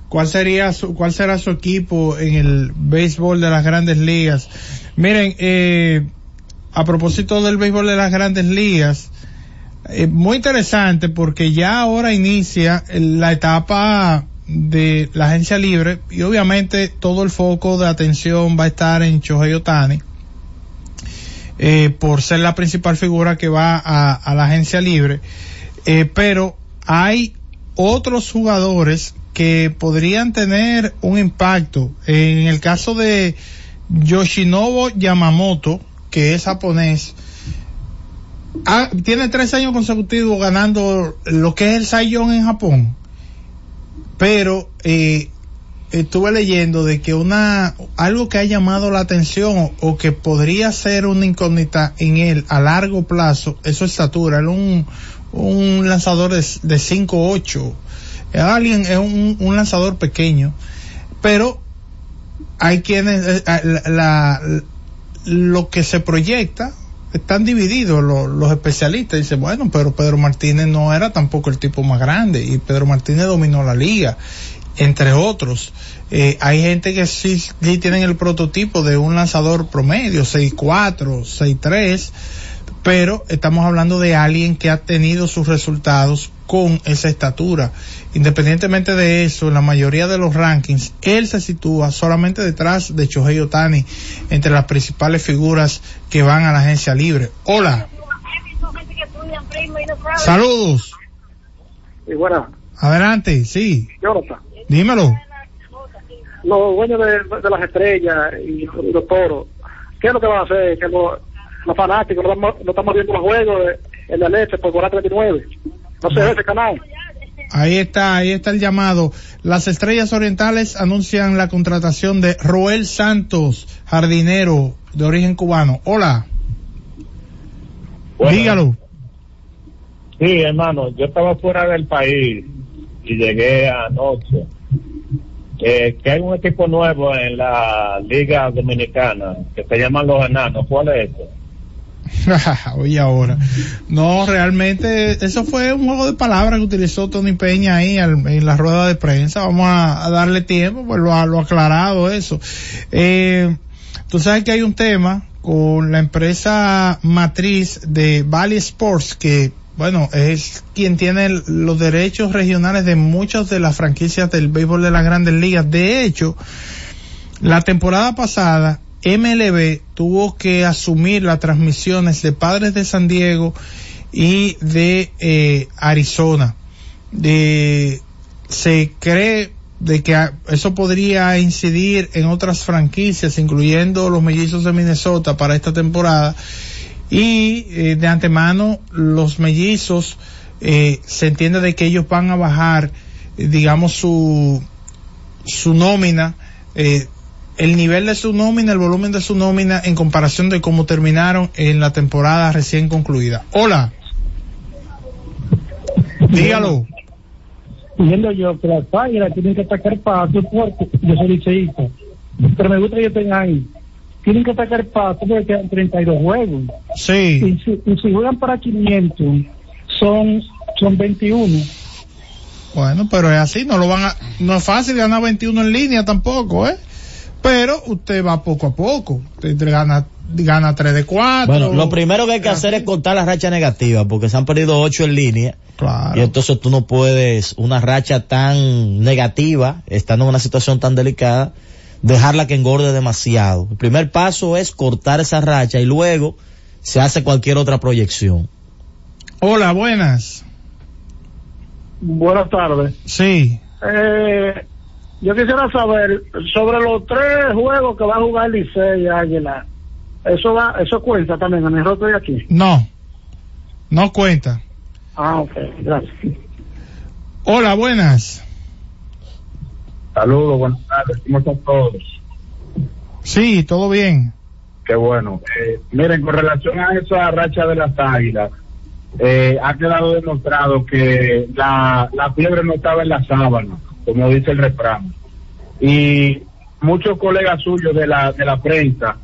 Speaker 2: cuál sería su, cuál será su equipo en el béisbol de las grandes ligas. Miren, eh, a propósito del béisbol de las grandes ligas, eh, muy interesante porque ya ahora inicia la etapa de la agencia libre y obviamente todo el foco de atención va a estar en Shohei Otani eh, por ser la principal figura que va a, a la agencia libre, eh, pero hay otros jugadores que podrían tener un impacto. En el caso de Yoshinobu Yamamoto, que es japonés, ha- tiene tres años consecutivos ganando lo que es el Young en Japón, pero eh, estuve leyendo de que una algo que ha llamado la atención o, que podría ser una incógnita en él a largo plazo es su estatura es un, un lanzador de, de 5'8 es alguien es un, un lanzador pequeño. Pero hay quienes eh, la, la- lo que se proyecta están divididos los, los especialistas dicen bueno pero Pedro Martínez no era tampoco el tipo más grande y Pedro Martínez dominó la liga entre otros. Eh, hay gente que sí, tienen el prototipo de un lanzador promedio, 6'4, 6'3, pero estamos hablando de alguien que ha tenido sus resultados con esa estatura. Independientemente de eso, en la mayoría de los rankings, él se sitúa solamente detrás de Shohei Otani, entre las principales figuras que van a la agencia libre. Hola, saludos,
Speaker 8: y bueno,
Speaker 2: adelante, sí,
Speaker 8: Jonathan,
Speaker 2: dímelo.
Speaker 8: los dueños de, de las estrellas y, y los toros, ¿qué es lo que van a hacer? Que los, los fanáticos no están, no están viendo los juegos en la leche por Coral 39. No se ve ese canal.
Speaker 2: Ahí está, ahí está el llamado. Las Estrellas Orientales anuncian la contratación de Roel Santos, jardinero de origen cubano. Hola.
Speaker 9: Bueno.
Speaker 2: Dígalo.
Speaker 9: Sí, hermano, yo estaba fuera del país y llegué anoche. Eh, que hay un equipo nuevo en la Liga Dominicana que se llaman Los Enanos. ¿Cuál es ese?
Speaker 2: Oye, ahora. No, realmente, eso fue un juego de palabras que utilizó Tony Peña ahí en la rueda de prensa. Vamos a, darle tiempo, pues lo ha, lo aclarado eso. Eh, tú sabes que hay un tema con la empresa matriz de Valley Sports que, bueno, es quien tiene los derechos regionales de muchas de las franquicias del béisbol de las grandes ligas. De hecho, la temporada pasada, MLB tuvo que asumir las transmisiones de Padres de San Diego y de eh, Arizona. De, se cree de que eso podría incidir en otras franquicias, incluyendo los mellizos de Minnesota para esta temporada. Y eh, de antemano, los mellizos, eh, se entiende de que ellos van a bajar, digamos, su, su nómina, eh, el nivel de su nómina, el volumen de su nómina en comparación de cómo terminaron en la temporada recién concluida. Hola. Dígalo.
Speaker 10: Diciendo yo que las águilas tienen que atacar paso porque yo soy liceísta. Pero me gusta que tenga ahí. Tienen que atacar paso porque quedan 32 juegos.
Speaker 2: Sí.
Speaker 10: Y si, y si juegan para 500, son, son 21.
Speaker 2: Bueno, pero es así, no lo van a, no es fácil ganar 21 en línea tampoco, ¿eh? Pero usted va poco a poco, usted gana, gana 3 de 4.
Speaker 3: Bueno, lo primero que hay que hacer es cortar la racha negativa, porque se han perdido ocho en línea.
Speaker 2: Claro.
Speaker 3: Y entonces tú no puedes, una racha tan negativa, estando en una situación tan delicada, dejarla que engorde demasiado. El primer paso es cortar esa racha y luego se hace cualquier otra proyección.
Speaker 2: Hola, buenas.
Speaker 8: Buenas tardes.
Speaker 2: Sí.
Speaker 8: Eh, yo quisiera saber sobre los tres juegos que va a jugar Licey y Águila. Eso va, eso cuenta también, en el roto de aquí.
Speaker 2: No. No cuenta.
Speaker 8: Ah, ok, gracias.
Speaker 2: Hola, buenas.
Speaker 9: Saludos, buenas tardes, ¿cómo están todos?
Speaker 2: Sí, todo bien.
Speaker 9: Qué bueno. Eh, miren, con relación a esa racha de las águilas, eh, ha quedado demostrado que la, la fiebre no estaba en la sábana, como dice el refrán. Y muchos colegas suyos de la, de la prensa,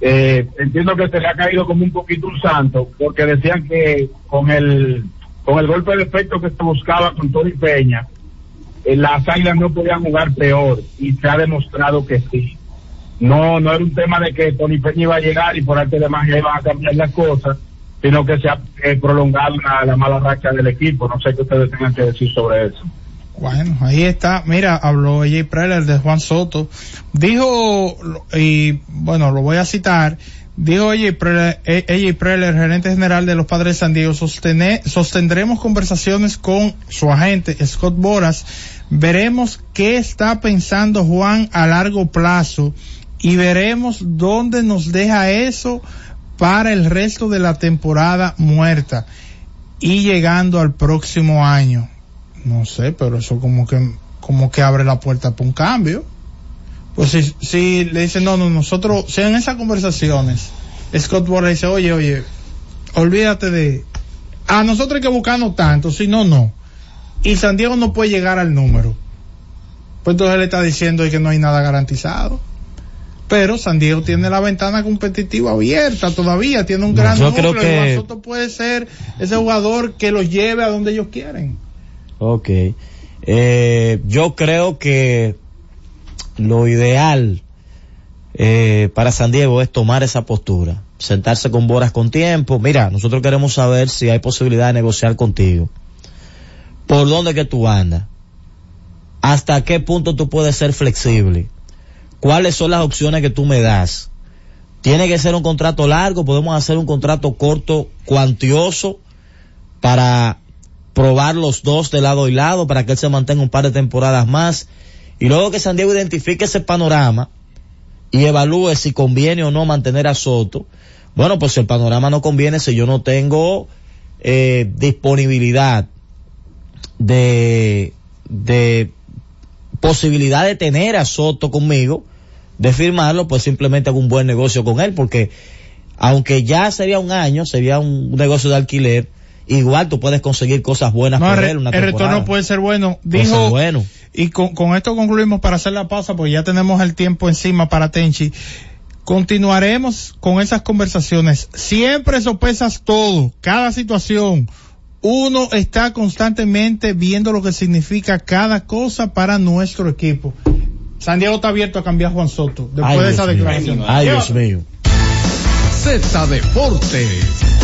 Speaker 9: eh, entiendo que se le ha caído como un poquito un santo, porque decían que con el, con el golpe de efecto que se buscaba con Tony Peña, eh, las águilas no podían jugar peor, y se ha demostrado que sí. No, no era un tema de que Tony Peña iba a llegar y por arte de magia iban a cambiar las cosas, sino que se ha eh, prolongado la, la mala racha del equipo. No sé qué ustedes tengan que decir sobre eso.
Speaker 2: Bueno, ahí está. Mira, habló AJ Preller de Juan Soto. Dijo, y bueno, lo voy a citar, dijo AJ Preller, eh, Preller, gerente general de los Padres de San Diego, sostendremos conversaciones con su agente Scott Boras. Veremos qué está pensando Juan a largo plazo y veremos dónde nos deja eso para el resto de la temporada muerta y llegando al próximo año. No sé, pero eso como que, como que abre la puerta para un cambio. Pues si, si le dicen, no, no, nosotros, si en esas conversaciones, Scott Boras dice, oye, oye, olvídate de, a nosotros hay que buscarnos tanto, si no, no. Y San Diego no puede llegar al número. Pues entonces le está diciendo que no hay nada garantizado. Pero San Diego tiene la ventana competitiva abierta todavía, tiene un gran
Speaker 3: Yo
Speaker 2: núcleo.
Speaker 3: creo que-
Speaker 2: y Soto puede ser ese jugador que los lleve a donde ellos quieren.
Speaker 3: Ok. Eh, yo creo que lo ideal eh, para San Diego es tomar esa postura, sentarse con Boras con tiempo. Mira, nosotros queremos saber si hay posibilidad de negociar contigo. ¿Por dónde que tú andas? ¿Hasta qué punto tú puedes ser flexible? ¿Cuáles son las opciones que tú me das? ¿Tiene que ser un contrato largo? ¿Podemos hacer un contrato corto, cuantioso, para probar los dos de lado y lado, para que él se mantenga un par de temporadas más? Y luego que San Diego identifique ese panorama y evalúe si conviene o no mantener a Soto. Bueno, pues el panorama no conviene, si yo no tengo eh, disponibilidad de, de posibilidad de tener a Soto conmigo, de firmarlo, pues simplemente hago un buen negocio con él, porque aunque ya sería un año, sería un negocio de alquiler, igual tú puedes conseguir cosas buenas
Speaker 2: No,
Speaker 3: por
Speaker 2: el,
Speaker 3: él una
Speaker 2: el
Speaker 3: temporada.
Speaker 2: retorno puede ser bueno.
Speaker 3: Puede
Speaker 2: Dijo,
Speaker 3: ser bueno.
Speaker 2: y con, con esto concluimos para hacer la pausa, porque ya tenemos el tiempo encima para Tenchi. Continuaremos con esas conversaciones. Siempre sopesas todo, cada situación. Uno está constantemente viendo lo que significa cada cosa para nuestro equipo. San Diego está abierto a cambiar a Juan Soto después
Speaker 3: Ay,
Speaker 2: de
Speaker 3: Dios
Speaker 2: esa
Speaker 3: mío.
Speaker 2: declaración.
Speaker 3: Ay, Dios mío.
Speaker 5: Z Deportes.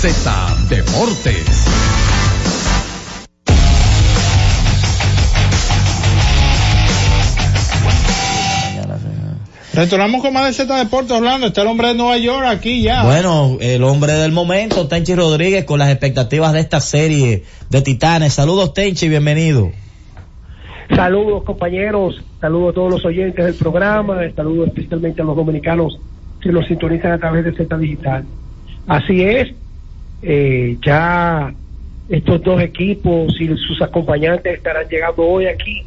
Speaker 5: Z Deportes.
Speaker 2: Retornamos con más de Z Deportes Orlando. Está el hombre de Nueva York aquí ya.
Speaker 3: Bueno, el hombre del momento, Tenchi Rodríguez, con las expectativas de esta serie de Titanes. Saludos, Tenchi, bienvenido.
Speaker 11: Saludos compañeros, saludos a todos los oyentes del programa, saludos especialmente a los dominicanos que nos sintonizan a través de Z Digital. Así es, eh, ya estos dos equipos y sus acompañantes estarán llegando hoy aquí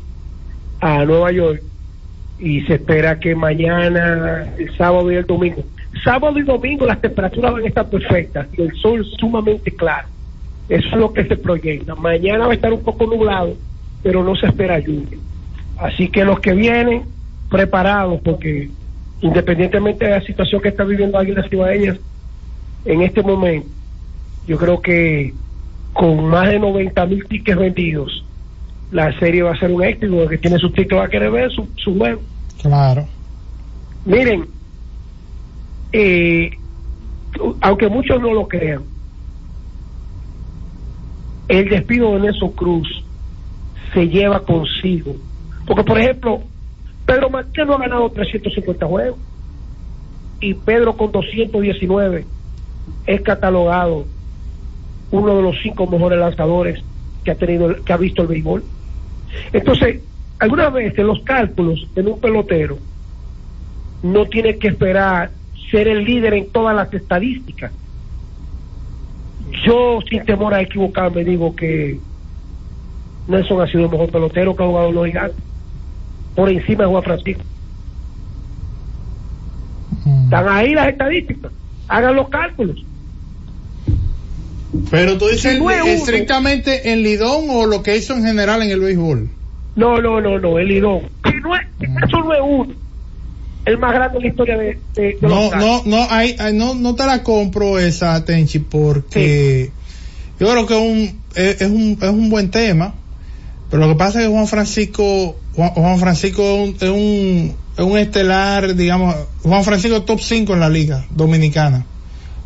Speaker 11: a Nueva York y se espera que mañana, el sábado y el domingo, sábado y domingo las temperaturas van a estar perfectas y el sol sumamente claro. Eso es lo que se proyecta. Mañana va a estar un poco nublado, pero no se espera lluvia. Así que los que vienen preparados, porque independientemente de la situación que está viviendo Águilas Cibaeñas en este momento, yo creo que con más de 90 mil tickets vendidos, la serie va a ser un éxito, que tiene su título va a querer ver su, su juego.
Speaker 2: Claro.
Speaker 11: Miren, eh, aunque muchos no lo crean, el despido de Nelson Cruz se lleva consigo. Porque, por ejemplo, Pedro Martínez no ha ganado 350 juegos y Pedro con 219 es catalogado uno de los cinco mejores lanzadores que ha tenido que ha visto el béisbol. Entonces, algunas veces los cálculos en un pelotero no tiene que esperar ser el líder en todas las estadísticas. Yo, sin temor a equivocarme, digo que Nelson ha sido el mejor pelotero que ha jugado los gigantes. Por encima de Juan Francisco. Están ahí las estadísticas. Hagan los cálculos.
Speaker 2: Pero tú dices
Speaker 11: es
Speaker 2: estrictamente en Lidón o lo que hizo en general en el béisbol.
Speaker 11: No, no, no, no, el Lidón. Si no es, eso no es uno. El más grande en la historia de, de, de los
Speaker 2: No, no, no, hay, hay- no, no te la compro esa, Tenchi, porque yo creo que un, es, es un, es un buen tema. Pero lo que pasa es que Juan Francisco, Juan, Juan Francisco es un, es un, es un estelar, digamos, Juan Francisco es top 5 en la liga dominicana.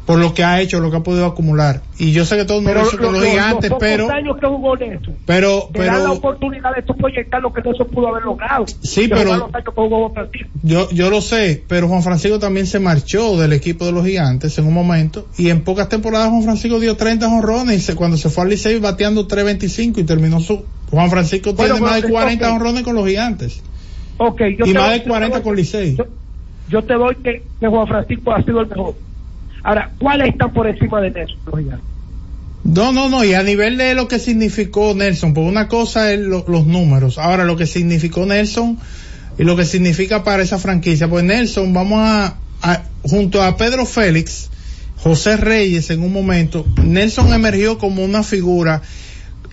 Speaker 2: Por lo que ha hecho, lo que ha podido acumular. Y yo sé que todo el mundo
Speaker 11: Pero
Speaker 2: hizo con los
Speaker 11: los
Speaker 2: gigantes,
Speaker 11: pocos
Speaker 2: pero,
Speaker 11: años que jugó
Speaker 2: pero,
Speaker 11: te dan la
Speaker 2: pero,
Speaker 11: oportunidad de tú proyectar lo que no se pudo haber logrado.
Speaker 2: Sí, pero-
Speaker 11: los años que jugó
Speaker 2: yo, yo lo sé, pero Juan Francisco también se marchó del equipo de los gigantes en un momento y en pocas temporadas Juan Francisco dio 30 honrones y se- cuando se fue al Licey bateando 3.25 y terminó su, Juan Francisco
Speaker 11: Bueno,
Speaker 2: tiene más de
Speaker 11: pero,
Speaker 2: 40
Speaker 11: ok.
Speaker 2: honrones con los gigantes
Speaker 11: Ok, yo
Speaker 2: y más de 40
Speaker 11: yo te
Speaker 2: con Licey.
Speaker 11: Yo, yo te doy que, que Juan Francisco ha sido el mejor. Ahora, ¿cuáles están por encima de Nelson?
Speaker 2: No, no, no, y a nivel de lo que significó Nelson, pues una cosa es lo- los números, ahora lo que significó Nelson y lo que significa para esa franquicia, pues Nelson, vamos a, a- junto a Pedro Félix, José Reyes en un momento, Nelson emergió como una figura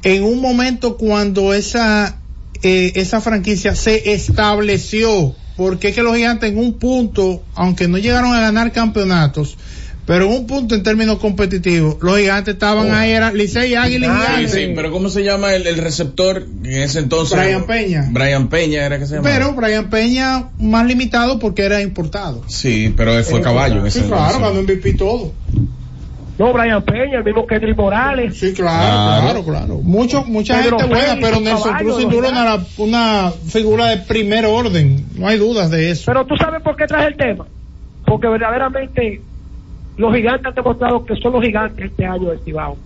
Speaker 2: en un momento cuando esa, eh, esa franquicia se estableció, porque es que los gigantes en un punto, aunque no llegaron a ganar campeonatos, pero en un punto en términos competitivos, los gigantes estaban
Speaker 1: Oh.
Speaker 2: ahí, era Licey, Águila y
Speaker 1: Sí,
Speaker 2: Gigantes.
Speaker 1: sí, pero ¿cómo se llama el, el receptor en ese entonces?
Speaker 2: Brian Peña.
Speaker 1: Brian Peña era que se llamaba.
Speaker 2: Pero Brian Peña más limitado porque era importado.
Speaker 1: Sí, pero él fue caballo en ese
Speaker 2: Sí, claro, cuando MVP todo.
Speaker 11: No, Brian Peña, el mismo Kendrick Morales.
Speaker 2: Sí, claro, claro, claro. Mucho, mucha
Speaker 11: Pedro
Speaker 2: gente buena, pero Nelson
Speaker 11: caballo,
Speaker 2: Cruz sin duda una, una figura de primer orden. No hay dudas de eso.
Speaker 11: Pero tú sabes por qué traje el tema. Porque verdaderamente los gigantes han demostrado que son los gigantes este año de Cibao.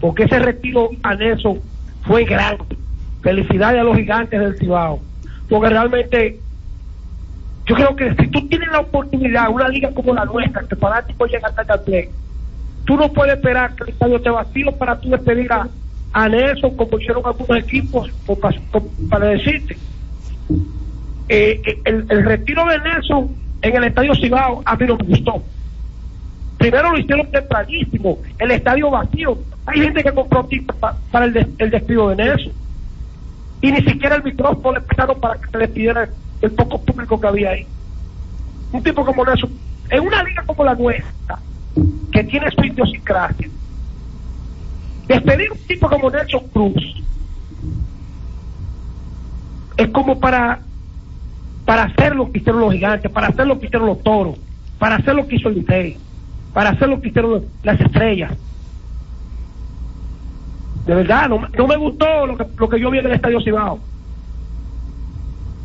Speaker 11: Porque ese retiro a Nelson fue grande. Felicidades a los gigantes del Cibao. Porque realmente yo creo que si tú tienes la oportunidad, una liga como la nuestra, que fanáticos llegan hasta el play, tú no puedes esperar que el estadio esté vacío para tú despedir a, a Nelson como hicieron algunos equipos para decirte eh, eh, el, el retiro de Nelson en el estadio Cibao a mí no me gustó primero lo hicieron tempranísimo el estadio vacío. Hay gente que compró para el, des- el despido de Nelson. Y ni siquiera el micrófono le prestaron para que se le pidiera el poco público que había ahí. Un tipo como Nelson en una liga como la nuestra que tiene su idiosincrasia despedir un tipo como Nelson Cruz es como para para hacer lo que hicieron los gigantes, para hacer lo que hicieron los toros, para hacer lo que hizo el Licey, para hacer lo que hicieron las estrellas. De verdad, no, no me gustó lo que, lo que yo vi en el Estadio Cibao.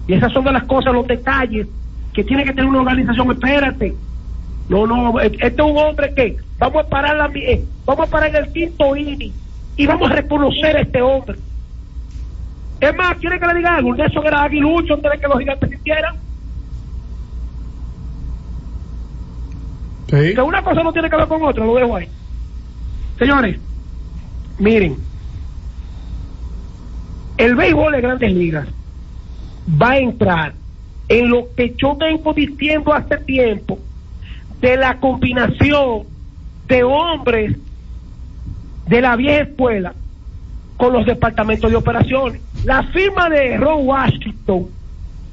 Speaker 11: Y esas son de las cosas, los detalles que tiene que tener una organización. Espérate. No, no, eh, este es un hombre que vamos a parar la, eh, vamos a parar en el quinto inning y vamos a reconocer a este hombre. Es más, ¿quiere que le diga algo? Nelson era aguilucho antes de que los gigantes Que una cosa no tiene que ver con otra, lo dejo ahí. Señores, miren, el béisbol de grandes ligas va a entrar en lo que yo vengo diciendo hace tiempo de la combinación de hombres de la vieja escuela con los departamentos de operaciones. La firma de Ron Washington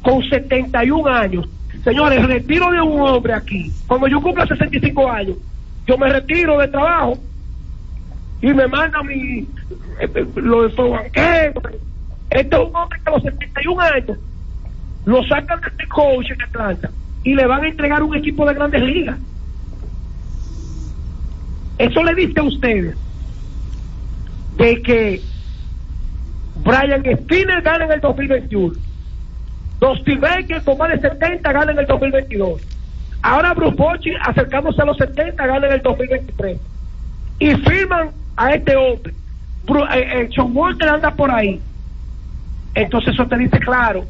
Speaker 11: con 71 años. Señores, retiro de un hombre aquí, cuando yo cumpla 65 años, yo me retiro de trabajo y me manda mi eh, eh, lo de su banquero. Este es un hombre que a los 71 años lo sacan de este coach en Atlanta y le van a entregar un equipo de grandes ligas. Eso le dice a ustedes de que Brian Spinner gana en el 2021. Dustin Baker con más de 70 gana en el 2022. Ahora Bruce Bochy acercándose a los 70 gana en el 2023. Y firman a este hombre. Bru- eh, eh, Walter anda por ahí. Entonces eso te dice claro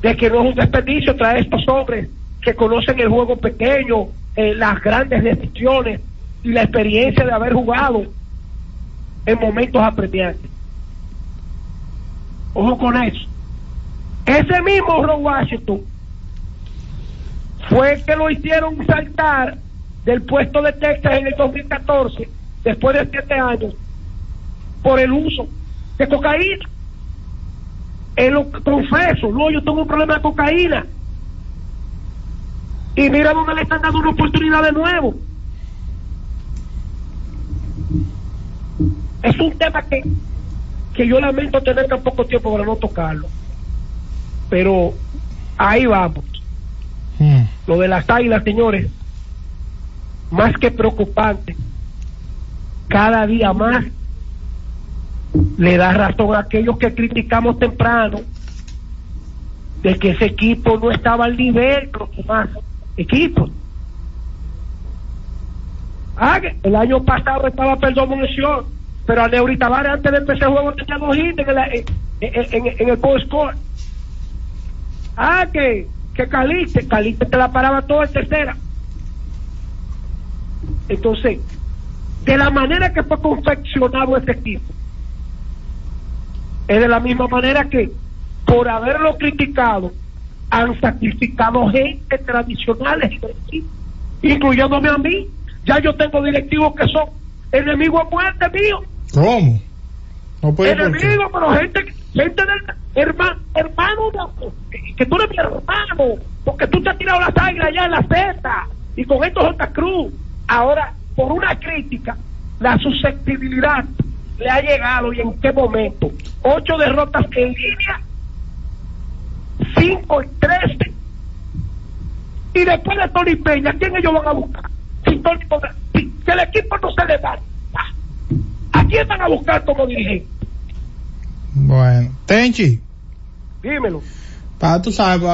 Speaker 11: de que no es un desperdicio traer estos hombres que conocen el juego pequeño, eh, las grandes decisiones y la experiencia de haber jugado en momentos apremiantes. Ojo con eso. Ese mismo Ron Washington fue el que lo hicieron saltar del puesto de Texas en el 2014, después de siete años, por el uso de cocaína. Él lo confeso, no, yo tengo un problema de cocaína. Y mira dónde le están dando una oportunidad de nuevo. Es un tema que que yo lamento tener tan poco tiempo para no tocarlo. Pero ahí vamos. Lo de las águilas, señores, más que preocupante, cada día más le da razón a aquellos que criticamos temprano de que ese equipo no estaba al nivel de los demás equipos. Ah, el año pasado estaba perdón munición, pero a Neuri Tavares antes de empezar el juego tenía dos hits en el, en, en- en- en el post score. Ah, que, que Caliste, Caliste te la paraba todo en tercera. Entonces, de la manera que fue confeccionado este equipo, es de la misma manera que por haberlo criticado han sacrificado gente tradicionales, incluyéndome a mí. Ya yo tengo directivos que son enemigos a muerte mío.
Speaker 2: ¿Cómo? No puede.
Speaker 11: Enemigos, pero gente, gente del hermano, hermano, de- que, tú eres mi hermano, porque tú te has tirado las águilas allá en la Z y con esto J. Cruz. Ahora, por una crítica, la susceptibilidad le ha llegado y en qué momento. Ocho derrotas en línea, cinco y trece. Y después de Tony Peña, ¿quién ellos van a buscar? Si, Tony, si, si el equipo no se levanta, ¿a quién van a buscar como dirigente?
Speaker 2: Bueno, Tenchi,
Speaker 11: Dímelo.
Speaker 2: para tú sabes,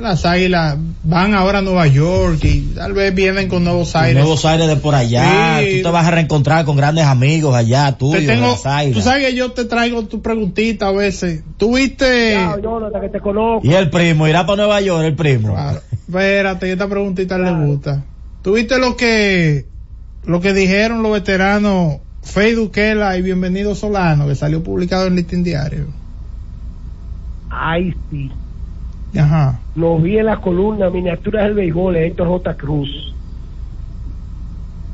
Speaker 2: las águilas van ahora a Nueva York y tal vez vienen con nuevos aires.
Speaker 3: Nuevos aires de por allá,
Speaker 2: Sí.
Speaker 3: tú te vas a reencontrar con grandes amigos allá, tuyos,
Speaker 2: Te
Speaker 3: de
Speaker 2: tengo,
Speaker 3: las águilas.
Speaker 2: tú sabes que yo te traigo tu preguntita a veces. ¿Tuviste?
Speaker 11: Chao, Jonathan, que te conozco.
Speaker 3: Y el primo, irá para Nueva York, el primo.
Speaker 2: Espérate, esta preguntita le gusta. ¿Tuviste lo que, lo que dijeron los veteranos Fey Duquela y Bienvenido Solano, que salió publicado en Listín Diario?
Speaker 11: Ay, sí.
Speaker 2: Ajá.
Speaker 11: Lo vi en la columna Miniaturas del Béisbol de Héctor J. Cruz.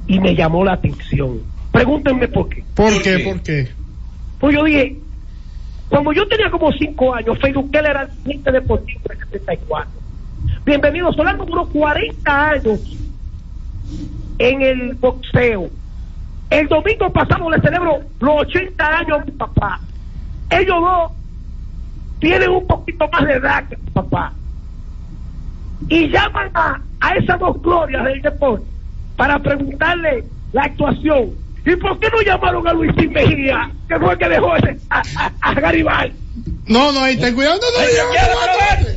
Speaker 11: Y me llamó la atención. Pregúntenme por qué.
Speaker 2: ¿Por, qué? ¿Por qué?
Speaker 11: Pues yo dije, cuando yo tenía como cinco años, Fey Duquela era el presidente deportivo de 74. Bienvenido, Solano duró 40 años en el boxeo. El domingo pasado le celebro los 80 años a mi papá. Ellos dos tienen un poquito más de edad que mi papá. Y llaman a, a esas dos glorias del deporte para preguntarle la actuación. ¿Y por qué no llamaron a Luisín Mejía, que fue el que dejó ese, a, a, a Garibay?
Speaker 2: No, no, ahí ten cuidado. No, no, no, no, no, no.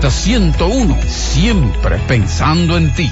Speaker 5: Z101, siempre pensando en ti.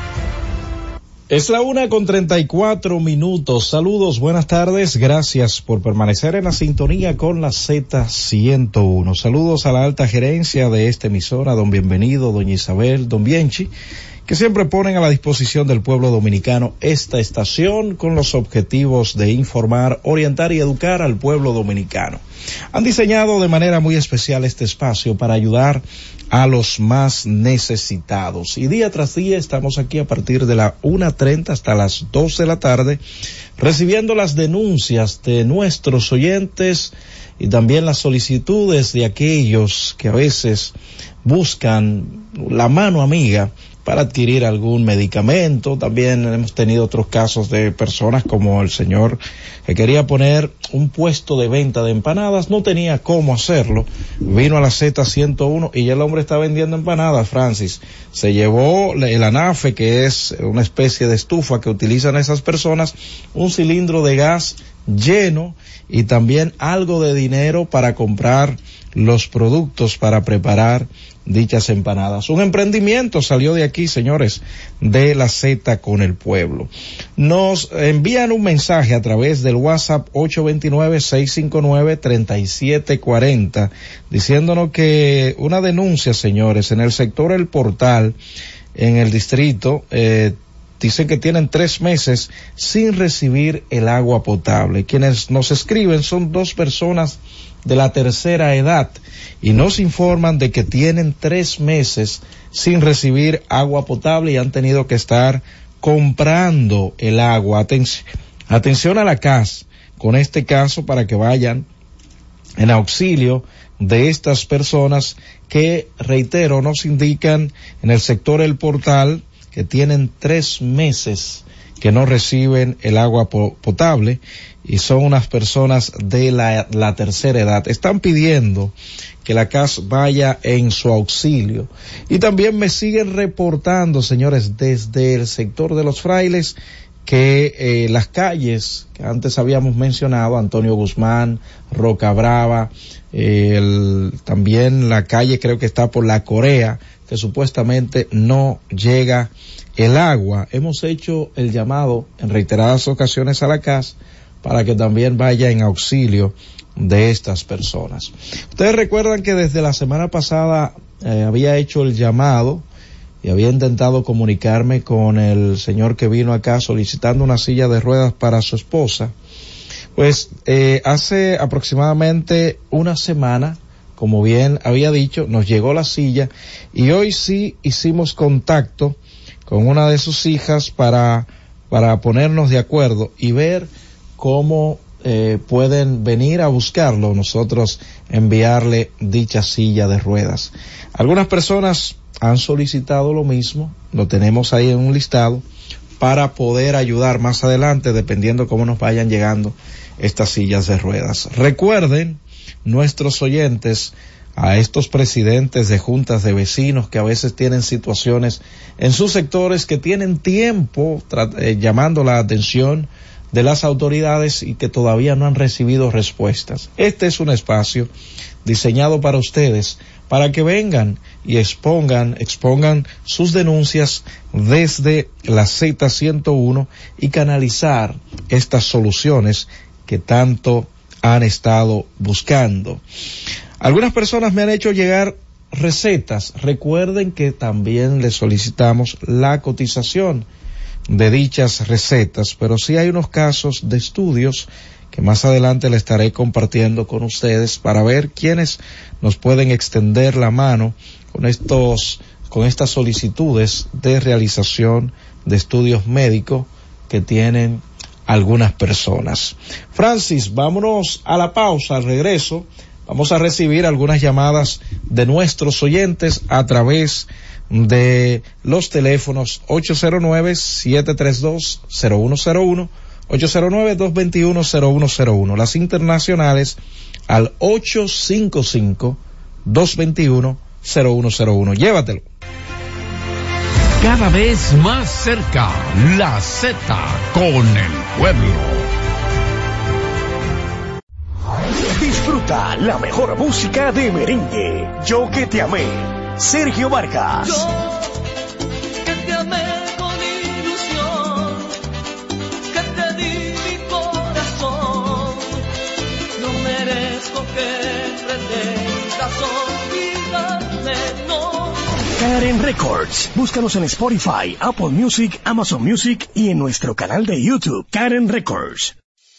Speaker 12: Es la una con treinta y cuatro minutos. Saludos, buenas tardes. Gracias por permanecer en la sintonía con la Z101. Saludos a la alta gerencia de esta emisora, don Bienvenido, doña Isabel, don Bienchi, que siempre ponen a la disposición del pueblo dominicano esta estación con los objetivos de informar, orientar y educar al pueblo dominicano. Han diseñado de manera muy especial este espacio para ayudar a los más necesitados. Y día tras día estamos aquí a partir de la 1.30 hasta las 2 de la tarde recibiendo las denuncias de nuestros oyentes y también las solicitudes de aquellos que a veces buscan la mano amiga para adquirir algún medicamento. También hemos tenido otros casos de personas como el señor que quería poner un puesto de venta de empanadas, no tenía cómo hacerlo. Vino a la Z101 y ya el hombre está vendiendo empanadas, Francis. Se llevó el anafe, que es una especie de estufa que utilizan esas personas, un cilindro de gas lleno y también algo de dinero para comprar los productos para preparar dichas empanadas. Un emprendimiento salió de aquí, señores, de la Z con el pueblo. Nos envían un mensaje a través del WhatsApp 829-659-3740 diciéndonos que una denuncia, señores, en el sector El Portal, en el distrito, eh, dicen que tienen tres meses sin recibir el agua potable. Quienes nos escriben son dos personas de la tercera edad y nos informan de que tienen tres meses sin recibir agua potable y han tenido que estar comprando el agua. Atención, a la CAS con este caso para que vayan en auxilio de estas personas que, reitero, nos indican en el sector El Portal que tienen tres meses que no reciben el agua potable y son unas personas de la, tercera edad. Están pidiendo que la CAS vaya en su auxilio. Y también me siguen reportando, señores, desde el sector de los frailes, que eh, las calles que antes habíamos mencionado, Antonio Guzmán, Roca Brava, eh, el, también la calle creo que está por la Corea, que supuestamente no llega el agua. Hemos hecho el llamado en reiteradas ocasiones a la CAS para que también vaya en auxilio de estas personas. Ustedes recuerdan que desde la semana pasada eh, había hecho el llamado y había intentado comunicarme con el señor que vino acá solicitando una silla de ruedas para su esposa. Pues eh, hace aproximadamente una semana, como bien había dicho, nos llegó la silla y hoy sí hicimos contacto con una de sus hijas para, para ponernos de acuerdo y ver cómo eh, pueden venir a buscarlo, nosotros enviarle dicha silla de ruedas. Algunas personas han solicitado lo mismo, lo tenemos ahí en un listado, para poder ayudar más adelante, dependiendo cómo nos vayan llegando estas sillas de ruedas. Recuerden, nuestros oyentes, a estos presidentes de juntas de vecinos que a veces tienen situaciones en sus sectores que tienen tiempo eh, llamando la atención de las autoridades y que todavía no han recibido respuestas. Este es un espacio diseñado para ustedes, para que vengan y expongan, expongan sus denuncias desde la Z101 y canalizar estas soluciones que tanto han estado buscando. Algunas personas me han hecho llegar recetas. Recuerden que también les solicitamos la cotización de dichas recetas, pero sí hay unos casos de estudios que más adelante le estaré compartiendo con ustedes para ver quiénes nos pueden extender la mano con estos, con estas solicitudes de realización de estudios médicos que tienen algunas personas. Francis, vámonos a la pausa, al regreso Vamos a recibir algunas llamadas de nuestros oyentes a través de los teléfonos 809-732-0101, 809-221-0101, las internacionales al 855-221-0101. Llévatelo.
Speaker 5: Cada vez más cerca, la Z con el pueblo.
Speaker 4: Disfruta la mejor música de merengue. Yo que te amé. Sergio Vargas.
Speaker 6: que te amé con ilusión, que te di mi corazón. No merezco que pretendas olvidarme, no.
Speaker 4: Karen Records. Búscanos en Spotify, Apple Music, Amazon Music y en nuestro canal de YouTube, Karen Records.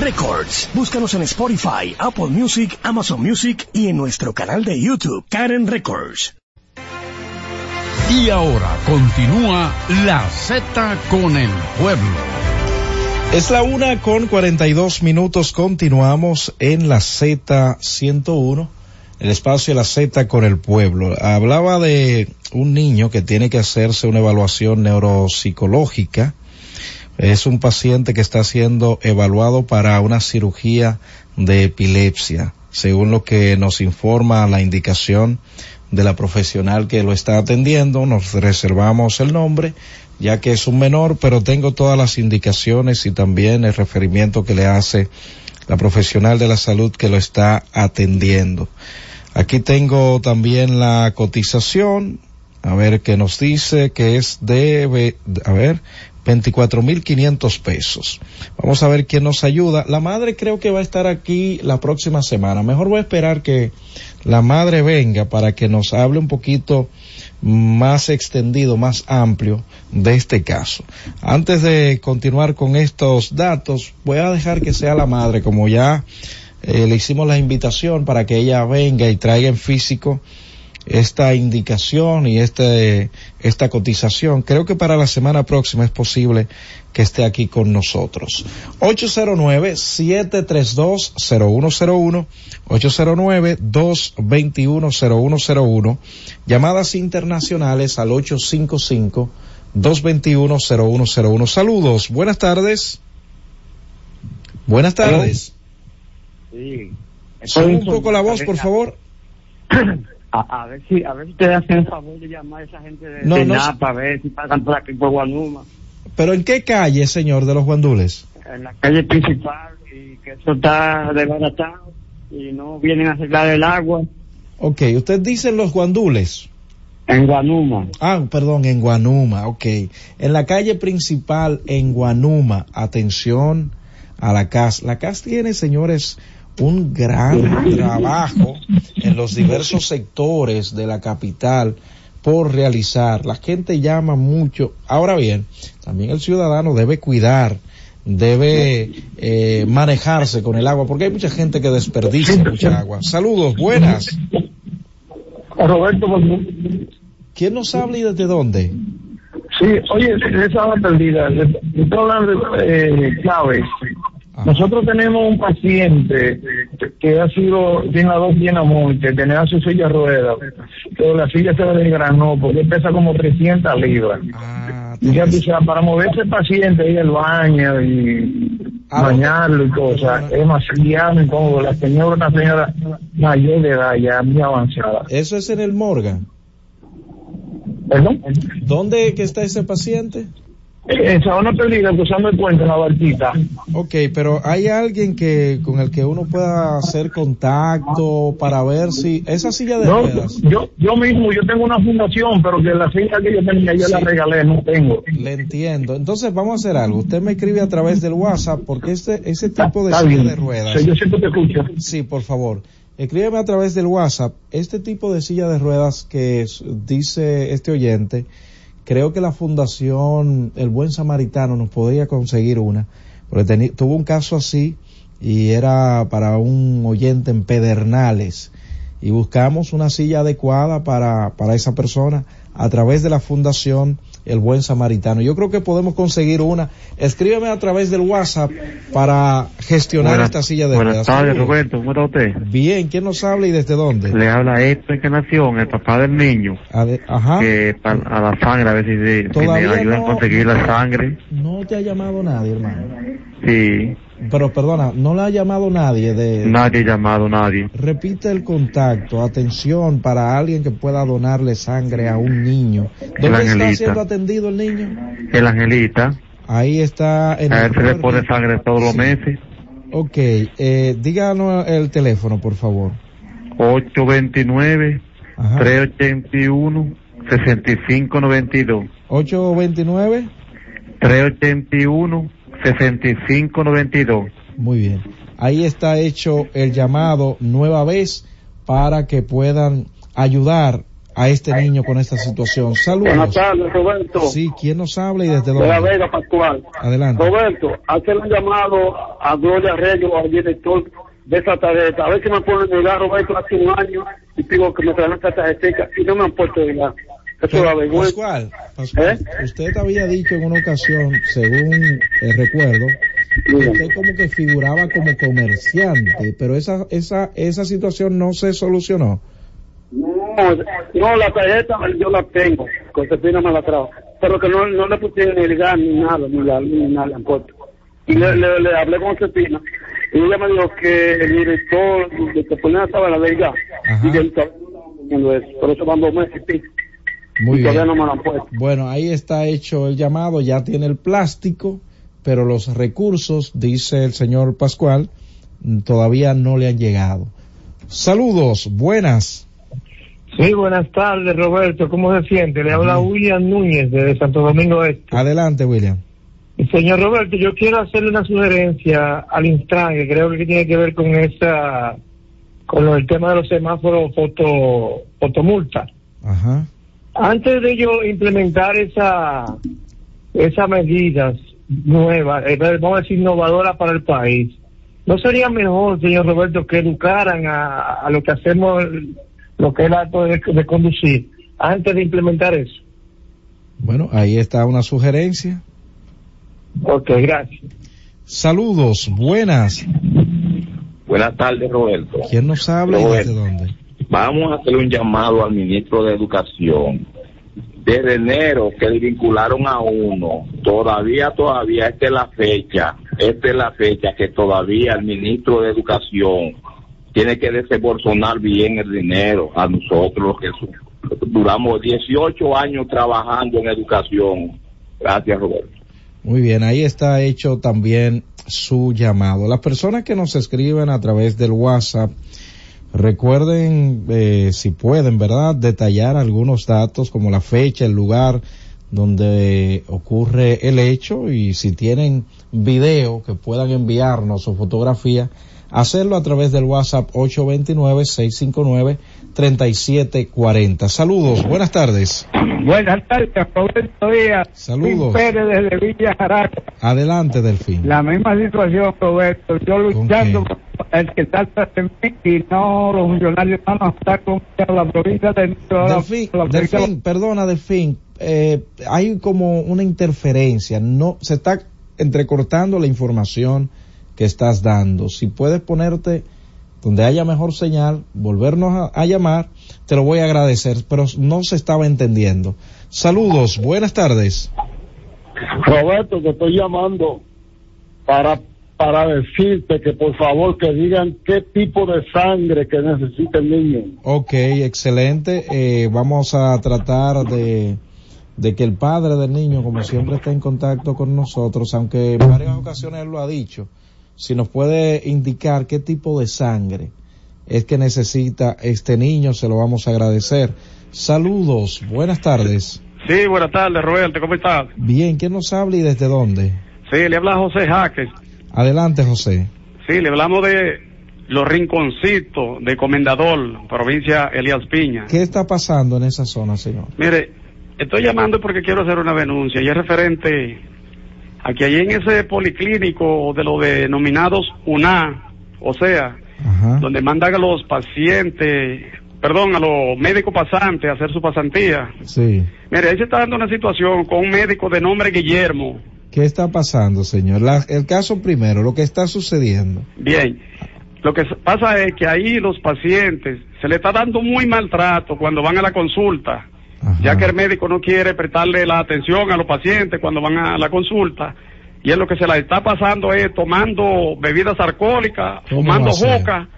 Speaker 4: Records. Búscanos en Spotify, Apple Music, Amazon Music y en nuestro canal de YouTube, Karen Records.
Speaker 5: Y ahora continúa la Z con el pueblo.
Speaker 12: Es la una con 42 minutos. Continuamos en la Z101, el espacio de la Z con el pueblo. Hablaba de un niño que tiene que hacerse una evaluación neuropsicológica. Es un paciente que está siendo evaluado para una cirugía de epilepsia, según lo que nos informa la indicación de la profesional que lo está atendiendo. Nos reservamos el nombre, ya que es un menor, pero tengo todas las indicaciones y también el referimiento que le hace la profesional de la salud que lo está atendiendo. Aquí tengo también la cotización, a ver qué nos dice, que es de, a ver, 24.500 pesos. Vamos a ver quién nos ayuda. La madre creo que va a estar aquí la próxima semana. Mejor voy a esperar que la madre venga para que nos hable un poquito más extendido, más amplio de este caso. Antes de continuar con estos datos, voy a dejar que sea la madre, como ya eh, le hicimos la invitación para que ella venga y traiga en físico esta indicación y este, esta cotización. Creo que para la semana próxima es posible que esté aquí con nosotros. 809-732-0101, 809-221-0101, llamadas internacionales al 855-221-0101. Saludos, buenas tardes. Buenas tardes.
Speaker 13: Sí.
Speaker 12: Un poco la voz, por favor.
Speaker 13: A, a ver si a ver si ustedes hacen el favor de llamar a esa gente de,
Speaker 12: No,
Speaker 13: de
Speaker 12: no
Speaker 13: Napa a ver si pagan por aquí por Guanuma
Speaker 12: Pero ¿en qué calle, señor, de los guandules?
Speaker 13: en la calle principal y que eso está desbaratado y no vienen a arreglar el agua
Speaker 12: Ok, usted dice los guandules.
Speaker 13: en Guanuma
Speaker 12: Ah, perdón, en Guanuma, ok. En la calle principal en Guanuma, atención a la CAS. La CAS tiene, señores, un gran trabajo en los diversos sectores de la capital por realizar. La gente llama mucho. Ahora bien, también el ciudadano debe cuidar, debe eh, manejarse con el agua, porque hay mucha gente que desperdicia mucha agua. Saludos, buenas.
Speaker 10: Roberto,
Speaker 12: ¿Quién nos habla y desde dónde?
Speaker 10: sí, oye, esa va perdida. Estoy hablando de eh, clave. Nosotros tenemos un paciente que ha sido, tiene la dos bien a muerte, tenía su silla de ruedas, pero la silla se le desgranó porque pesa como 300 libras. y ya tú sabes, para mover ese paciente, ir al baño y bañarlo y cosas, es demasiado incómodo. La señora, una señora mayor de edad, ya muy avanzada.
Speaker 12: Eso es en el Morgan.
Speaker 10: ¿Perdón?
Speaker 12: ¿Dónde que está ese paciente?
Speaker 10: En Sabana Perdida, cruzando el puente, en la barquita.
Speaker 12: Ok, pero hay alguien que con el que uno pueda hacer contacto para ver si esa silla de
Speaker 10: No,
Speaker 12: ruedas.
Speaker 10: yo, yo mismo, yo tengo una fundación, pero que la silla que yo tenía, yo la
Speaker 12: Sí.
Speaker 10: regalé, no tengo.
Speaker 12: Le entiendo. Entonces vamos a hacer algo. Usted me escribe a través del WhatsApp porque este ese tipo de silla
Speaker 10: bien.
Speaker 12: de ruedas.
Speaker 10: Sí, yo siempre te escucho.
Speaker 12: Sí, por favor. Escríbeme a través del WhatsApp. Este tipo de silla de ruedas que es- dice este oyente, creo que la Fundación El Buen Samaritano nos podría conseguir una. Porque tuvo un caso así y era para un oyente en Pedernales. Y buscamos una silla adecuada para, para esa persona a través de la Fundación El Buen Samaritano. Yo creo que podemos conseguir una. Escríbeme a través del WhatsApp para gestionar
Speaker 14: Buenas-
Speaker 12: esta silla de
Speaker 14: buenas
Speaker 12: ruedas.
Speaker 14: tardes. Roberto. ¿Cómo está usted?
Speaker 12: Bien, ¿quién nos habla y desde dónde?
Speaker 14: Le habla Héctor Encarnación, el papá del niño,
Speaker 12: Ade- Ajá.
Speaker 14: que a la sangre, a ver si, si- si me ayudan
Speaker 12: no-
Speaker 14: a conseguir la sangre.
Speaker 12: No te ha llamado nadie, hermano.
Speaker 14: Sí,
Speaker 12: Pero perdona, no le ha llamado nadie de...
Speaker 14: nadie ha llamado, nadie.
Speaker 12: Repite el contacto, atención para alguien que pueda donarle sangre a un niño. ¿Dónde está siendo atendido el niño?
Speaker 14: El Angelita,
Speaker 12: Ahí está en
Speaker 14: a él se le pone sangre todos los meses.
Speaker 12: Ok, eh, díganos el teléfono, por favor.
Speaker 14: 829
Speaker 12: Ajá.
Speaker 14: 381 6592
Speaker 12: 829.
Speaker 14: 381 6592
Speaker 12: Muy bien. Ahí está hecho el llamado nueva vez para que puedan ayudar a este niño con esta situación. Saludos.
Speaker 8: Buenas tardes, Roberto.
Speaker 12: Sí, ¿quién nos habla y desde
Speaker 8: De la
Speaker 12: dónde?
Speaker 8: Vega Pascual.
Speaker 12: Adelante.
Speaker 8: Roberto, hacer un llamado a Gloria Reyes, al director de esa tarjeta. A ver si me ponen el Roberto, hace un año y digo que me traen esta tarjeta y no me han puesto el
Speaker 12: Pascual, Pascual, usted había dicho en una ocasión, según eh, recuerdo, que usted como que figuraba como comerciante, pero esa esa esa situación no se solucionó.
Speaker 8: No, no, la tarjeta yo la tengo, Josefina me la trajo, pero que no, no le pusieron ni el gas ni nada, ni, la, ni nada. Y le, le, le hablé con Josefina y ella me dijo que el director de que ponía estaba la del gas y que él estaba eso, por eso van dos meses y pico.
Speaker 12: Muy
Speaker 8: y todavía
Speaker 12: bien.
Speaker 8: no me han puesto.
Speaker 12: Bueno, ahí está hecho el llamado, ya tiene el plástico, pero los recursos, dice el señor Pascual, todavía no le han llegado. Saludos, buenas.
Speaker 15: Sí, buenas tardes, Roberto. ¿Cómo se siente? Le habla William Núñez de Santo Domingo Este.
Speaker 12: Adelante, William.
Speaker 15: Señor Roberto, yo quiero hacerle una sugerencia al Intran, que creo que tiene que ver con esa, con lo- el tema de los semáforos foto, fotomulta.
Speaker 12: Ajá.
Speaker 15: Antes de ellos implementar esa, esas medidas nuevas, eh, vamos a decir innovadoras para el país, ¿no sería mejor, señor Roberto, que educaran a, a lo que hacemos, lo que es el acto de, de conducir, antes de implementar eso?
Speaker 12: Bueno, ahí está una sugerencia.
Speaker 15: Ok, gracias.
Speaker 12: Saludos, buenas.
Speaker 16: Buenas tardes, Roberto.
Speaker 12: ¿Quién nos habla y
Speaker 16: Roberto.
Speaker 12: desde dónde?
Speaker 16: Vamos a hacer un llamado al ministro de Educación. Desde enero que vincularon a uno, todavía, todavía, esta es la fecha, esta es la fecha que todavía el ministro de Educación tiene que desembolsonar bien el dinero a nosotros, los que duramos 18 años trabajando en educación. Gracias, Roberto.
Speaker 12: Muy bien, ahí está hecho también su llamado. Las personas que nos escriben a través del WhatsApp, recuerden, eh, si pueden, ¿verdad?, detallar algunos datos como la fecha, el lugar donde ocurre el hecho y si tienen video que puedan enviarnos o fotografía, hacerlo a través del WhatsApp 829-659-3740. Saludos, buenas tardes.
Speaker 17: Buenas tardes, Roberto Díaz.
Speaker 12: Saludos.
Speaker 17: Pérez desde Villa Jaraca.
Speaker 12: Adelante, Delfín.
Speaker 17: La misma situación, Roberto. Yo luchando por el que salta de mí y no los funcionarios no nos están con la provincia de
Speaker 12: Delfín,
Speaker 17: la provincia-
Speaker 12: Delfín, perdona, Delfín, eh, hay como una interferencia, no, se está entrecortando la información que estás dando. Si puedes ponerte donde haya mejor señal, volvernos a, a llamar, te lo voy a agradecer, pero no se estaba entendiendo. Saludos, buenas tardes.
Speaker 18: Roberto, te estoy llamando para para decirte que por favor que digan qué tipo de sangre que necesita el niño.
Speaker 12: Ok, excelente. Eh, vamos a tratar de, de que el padre del niño, como siempre, esté en contacto con nosotros, aunque en varias ocasiones él lo ha dicho. Si nos puede indicar qué tipo de sangre es que necesita este niño, se lo vamos a agradecer. Saludos, buenas tardes.
Speaker 19: Sí, buenas tardes, Roberto, ¿cómo estás?
Speaker 12: Bien, ¿quién nos habla y desde dónde?
Speaker 19: Sí, le habla José Jaques.
Speaker 12: Adelante, José.
Speaker 19: Sí, le hablamos de los rinconcitos de Comendador, provincia Elías Piña.
Speaker 12: ¿Qué está pasando en esa zona, señor?
Speaker 19: Mire, estoy llamando porque quiero hacer una denuncia y es referente a que allí en ese policlínico de los denominados UNA, o sea, donde mandan a los pacientes, perdón, a los médicos pasantes a hacer su pasantía.
Speaker 12: Sí.
Speaker 19: Mire, ahí se está dando una situación con un médico de nombre Guillermo.
Speaker 12: ¿Qué está pasando, señor? La- el caso primero, lo que está sucediendo.
Speaker 19: Bien, lo que pasa es que ahí los pacientes se le está dando muy maltrato cuando van a la consulta, ya que el médico no quiere prestarle la atención a los pacientes cuando van a la consulta. Y es lo que se la está pasando es tomando bebidas alcohólicas,
Speaker 12: ¿Cómo
Speaker 19: fumando
Speaker 12: va a ser?
Speaker 19: juca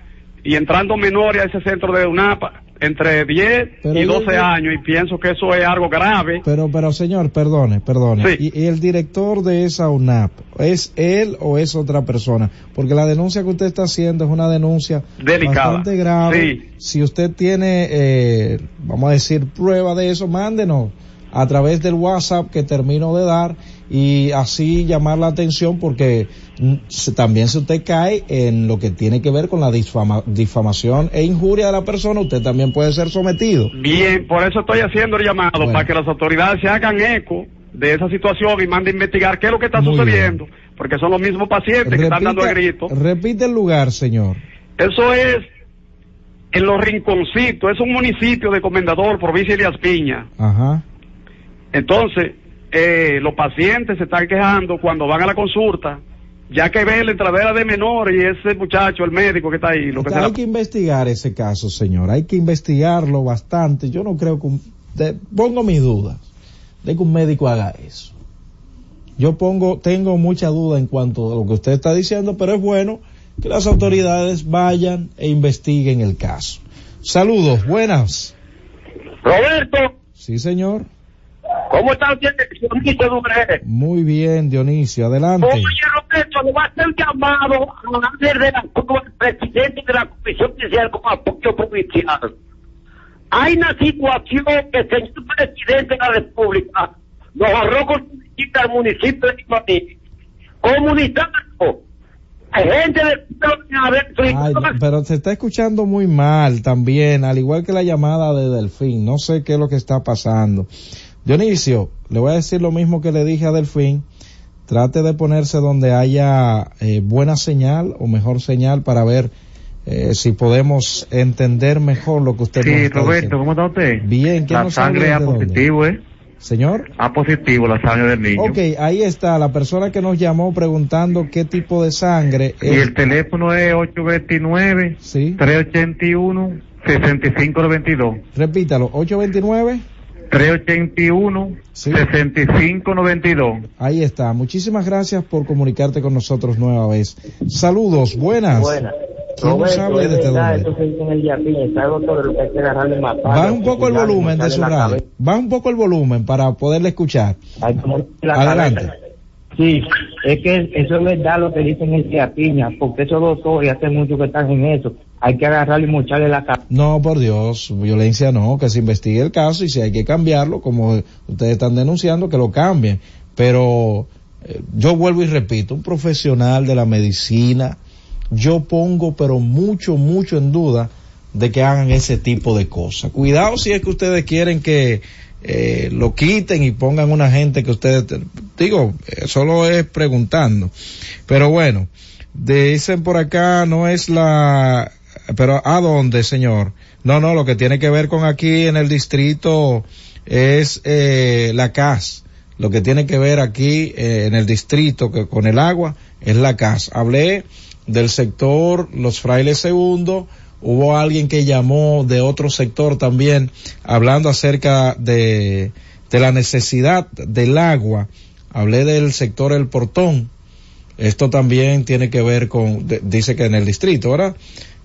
Speaker 19: y entrando menores a ese centro de UNAPA entre 10
Speaker 12: Pero
Speaker 19: y
Speaker 12: yo-
Speaker 19: 12 años y pienso que eso es algo grave.
Speaker 12: Pero, pero señor, perdone, perdone. ¿Y, y el director de esa UNAP, es él o es otra persona? Porque la denuncia que usted está haciendo es una denuncia
Speaker 19: Delicada.
Speaker 12: bastante grave.
Speaker 19: Sí.
Speaker 12: Si usted tiene, eh, vamos a decir, prueba de eso, mándenos a través del WhatsApp que termino de dar y así llamar la atención porque también si usted cae en lo que tiene que ver con la difama- difamación e injuria de la persona, usted también puede ser sometido.
Speaker 19: Bien, por eso estoy haciendo el llamado, para que las autoridades se hagan eco de esa situación y manden a investigar qué es lo que está
Speaker 12: Muy
Speaker 19: sucediendo, porque son los mismos pacientes que están dando el grito.
Speaker 12: repite el lugar, señor.
Speaker 19: Eso es en Los Rinconcitos, es un municipio de Comendador, provincia de Elías Piña.
Speaker 12: Ajá.
Speaker 19: Entonces, eh, los pacientes se están quejando cuando van a la consulta, ya que ven la entradera de menor y ese muchacho, el médico que está ahí, lo que
Speaker 12: Hay que investigar ese caso, señor. Hay que investigarlo bastante. Yo no creo que... un- de- pongo mis dudas de que un médico haga eso. Yo pongo, tengo mucha duda en cuanto a lo que usted está diciendo, pero es bueno que las autoridades vayan e investiguen el caso. Saludos, buenas.
Speaker 18: Roberto,
Speaker 12: Sí, señor.
Speaker 18: ¿Cómo está usted? Dionisio Dubré.
Speaker 12: Muy bien, Dionisio, adelante.
Speaker 18: Oye, Roberto, le va a hacer llamado a líder de la, como el presidente de la Comisión Judicial como apoyo provincial. Hay una situación que el señor presidente de la República nos ahorró con
Speaker 20: al municipio de Imaní, comunicando. Hay gente
Speaker 12: Ay, pero se está escuchando muy mal también, al igual que la llamada de Delfín. No sé qué es lo que está pasando. Dionisio, le voy a decir lo mismo que le dije a Delfín. Trate de ponerse donde haya eh, buena señal o mejor señal para ver eh, si podemos entender mejor lo que usted nos
Speaker 14: Sí,
Speaker 12: está
Speaker 14: Roberto,
Speaker 12: diciendo.
Speaker 14: ¿cómo está usted?
Speaker 12: Bien, ¿quién
Speaker 14: La
Speaker 12: nos
Speaker 14: sangre A
Speaker 12: dónde?
Speaker 14: positivo, ¿eh?
Speaker 12: Señor.
Speaker 14: A positivo la sangre del niño.
Speaker 12: Ok, ahí está la persona que nos llamó preguntando qué tipo de sangre
Speaker 14: Y
Speaker 12: es.
Speaker 14: el teléfono es 829
Speaker 12: Sí.
Speaker 14: 381 6592.
Speaker 12: Repítalo, 829.
Speaker 14: 381 6592.
Speaker 12: Ahí está. Muchísimas gracias por comunicarte con nosotros nueva vez. Saludos, buenas.
Speaker 21: Buenas.
Speaker 12: ¿Quién
Speaker 21: Roberto,
Speaker 12: y
Speaker 21: es
Speaker 12: desde dónde? Baja un poco el volumen de su radio. Baja un poco el volumen para poderle escuchar. Adelante.
Speaker 21: Sí, es que eso es verdad lo que dicen el tía Piña, porque esos doctores hace mucho que están en eso. Hay que agarrarle y mocharle la cabeza.
Speaker 12: No, por Dios, violencia no, que se investigue el caso y si hay que cambiarlo, como ustedes están denunciando, que lo cambien. Pero eh, yo vuelvo y repito, un profesional de la medicina, yo pongo pero mucho, mucho en duda de que hagan ese tipo de cosas. Cuidado si es que ustedes quieren que eh, lo quiten y pongan una gente que ustedes, digo, eh, solo es preguntando. Pero bueno, dicen por acá, no es la, pero ¿a dónde, señor? No, no, lo que tiene que ver con aquí en el distrito es eh, la CAS. Lo que tiene que ver aquí eh, en el distrito que con el agua es la CAS. Hablé del sector Los Frailes Segundo, hubo alguien que llamó de otro sector también hablando acerca de, de la necesidad del agua. Hablé del sector El Portón. Esto también tiene que ver con, dice que en el distrito, ¿verdad?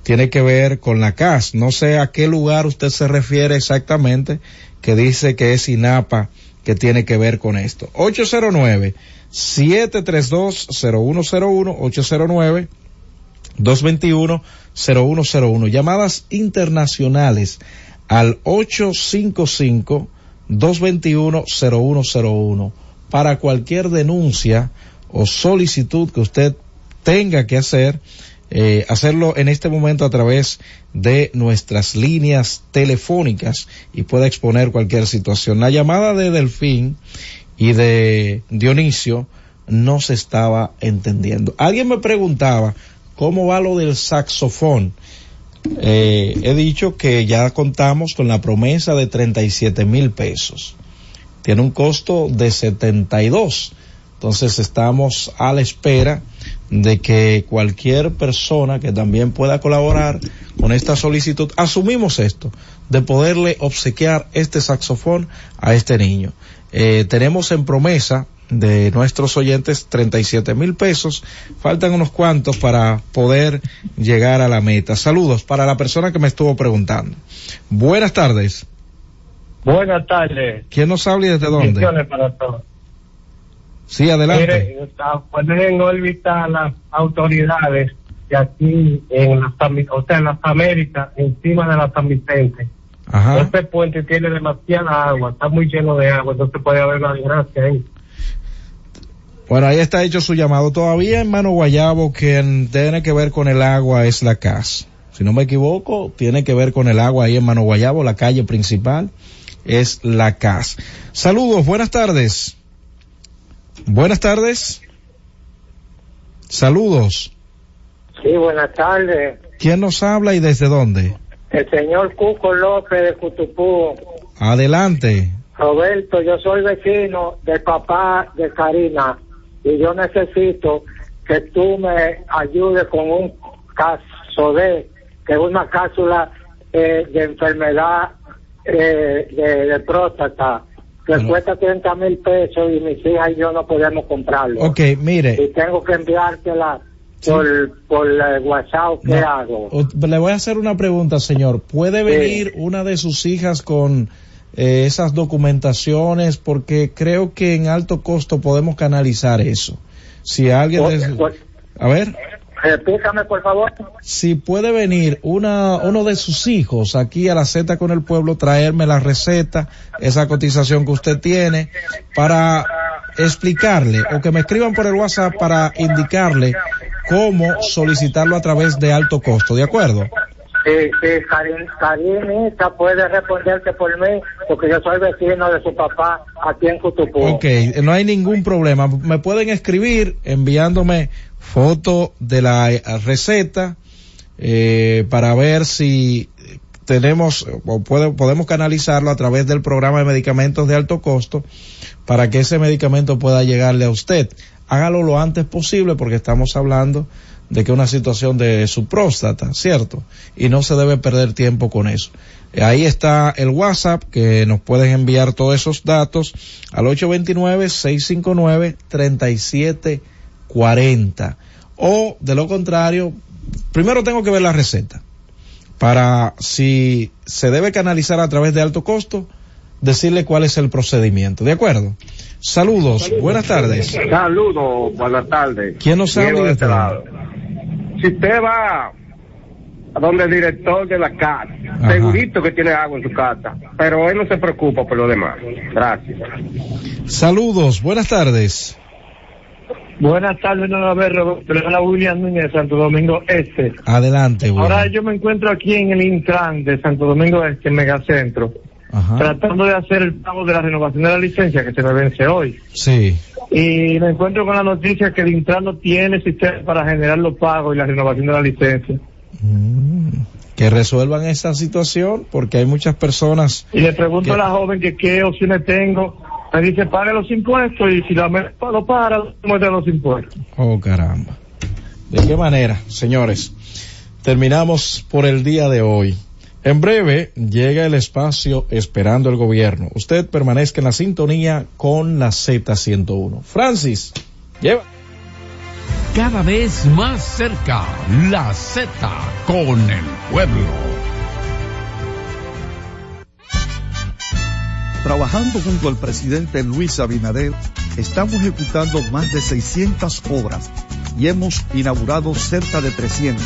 Speaker 12: Tiene que ver con la CAS. No sé a qué lugar usted se refiere exactamente que dice que es INAPA que tiene que ver con esto. 809 732 0101 809 221-0101. Llamadas internacionales al 855-221-0101 para cualquier denuncia o solicitud que usted tenga que hacer, eh, hacerlo en este momento a través de nuestras líneas telefónicas y pueda exponer cualquier situación. La llamada de Delfín y de Dionisio no se estaba entendiendo. Alguien me preguntaba cómo va lo del saxofón. Eh, he dicho que ya contamos con la promesa de 37 mil pesos. Tiene un costo de 72. Entonces estamos a la espera de que cualquier persona que también pueda colaborar con esta solicitud, asumimos esto, de poderle obsequiar este saxofón a este niño. Eh, tenemos en promesa de nuestros oyentes 37 mil pesos. Faltan unos cuantos para poder llegar a la meta. Saludos para la persona que me estuvo preguntando. Buenas tardes.
Speaker 15: Buenas tardes.
Speaker 12: ¿Quién nos habla y desde dónde?
Speaker 15: Para todos.
Speaker 12: Sí, adelante.
Speaker 15: Mire, está- ponen en órbita las autoridades de aquí en las, o sea, en las Américas, encima de la San Vicente.
Speaker 12: Ajá.
Speaker 15: Este puente tiene demasiada agua, está muy lleno de agua, entonces puede haber una desgracia ahí.
Speaker 12: Bueno, ahí está hecho su llamado. Todavía en Mano Guayabo, que tiene que ver con el agua, es la CAS. Si no me equivoco, tiene que ver con el agua ahí en Mano Guayabo, la calle principal es la CAS. Saludos, buenas tardes. Buenas tardes. Saludos.
Speaker 22: Sí, buenas tardes.
Speaker 12: ¿Quién nos habla y desde dónde?
Speaker 22: El señor Cuco López de Cutupú.
Speaker 12: Adelante.
Speaker 22: Roberto, yo soy vecino del papá de Karina y yo necesito que tú me ayudes con un caso de, que es una cápsula eh, de enfermedad eh, de, de próstata que cuesta 30 mil pesos y mis hijas y yo no podemos comprarlo.
Speaker 12: Ok, mire.
Speaker 22: Y tengo que enviártela por, por eh, WhatsApp, ¿qué
Speaker 12: No.
Speaker 22: hago?
Speaker 12: Le voy a hacer una pregunta, señor. ¿Puede venir una de sus hijas con eh, esas documentaciones? Porque creo que en alto costo podemos canalizar eso. Si alguien
Speaker 22: Pues,
Speaker 12: a ver,
Speaker 22: Repítame, por favor.
Speaker 12: si puede venir una, uno de sus hijos aquí a la Z con el pueblo, traerme la receta, esa cotización que usted tiene, para explicarle o que me escriban por el WhatsApp para indicarle cómo solicitarlo a través de alto costo, ¿de acuerdo?
Speaker 22: Sí, Karinita puede responderte por mí, porque yo soy vecino de su papá aquí en Cutupú.
Speaker 12: Ok, no hay ningún problema. Me pueden escribir enviándome foto de la eh, receta eh, para ver si tenemos o puede- podemos canalizarlo a través del programa de medicamentos de alto costo para que ese medicamento pueda llegarle a usted. Hágalo lo antes posible porque estamos hablando de que una situación de su próstata, ¿cierto? Y no se debe perder tiempo con eso. Ahí está el WhatsApp que nos pueden enviar todos esos datos al 829-659-3740. O de lo contrario, primero tengo que ver la receta para si se debe canalizar a través de alto costo, decirle cuál es el procedimiento. ¿De acuerdo? Saludos, buenas tardes.
Speaker 15: Saludos, buenas tardes.
Speaker 12: ¿Quién nos habla de este
Speaker 15: este
Speaker 12: lado?
Speaker 15: Si usted va a donde el director de la casa, segurito que tiene agua en su casa, pero él no se preocupa por lo demás. Gracias.
Speaker 12: Saludos, buenas tardes.
Speaker 23: Buenas tardes, no, a ver, Roberto, William Núñez de Santo Domingo Este.
Speaker 12: Adelante, William.
Speaker 23: Ahora yo me encuentro aquí en el Intran de Santo Domingo Este, en Megacentro, tratando de hacer el pago de la renovación de la licencia que se me vence hoy.
Speaker 12: Sí.
Speaker 23: Y me encuentro con la noticia que el Intran no tiene sistema para generar los pagos y la renovación de la licencia.
Speaker 12: Que resuelvan esa situación porque hay muchas personas.
Speaker 23: Y le pregunto a la joven que qué opciones tengo. Me dice, pague los impuestos y si la me- lo para, muestra los impuestos.
Speaker 12: Oh, caramba. ¿De qué manera, señores? Terminamos por el día de hoy. En breve llega el espacio esperando el gobierno. Usted permanezca en la sintonía con la Z101. Francis, lleva.
Speaker 5: Cada vez más cerca, la Z con el pueblo.
Speaker 24: Trabajando junto al presidente Luis Abinader, estamos ejecutando más de 600 obras y hemos inaugurado cerca de 300,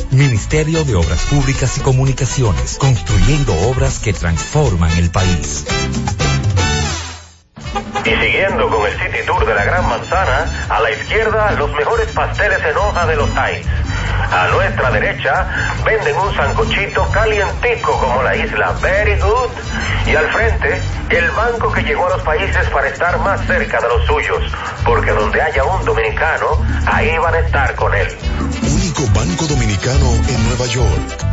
Speaker 25: Ministerio de Obras Públicas y Comunicaciones, construyendo obras que transforman el país.
Speaker 26: Y siguiendo con el City Tour de la Gran Manzana, a la izquierda los mejores pasteles en hoja de los Times. A nuestra derecha venden un sancochito calientico como la isla Very Good. Y al frente, el banco que llegó a los países para estar más cerca de los suyos. Porque donde haya un dominicano, ahí van a estar con él.
Speaker 27: Banco dominicano en Nueva York.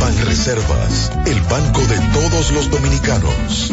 Speaker 27: Banreservas, el banco de todos los dominicanos.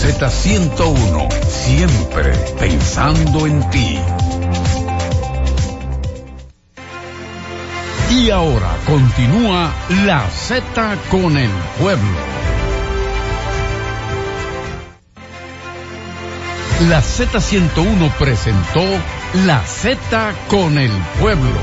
Speaker 5: Z101, siempre pensando en ti. Y ahora continúa la Z con el pueblo. La Z101 presentó La Z con el pueblo.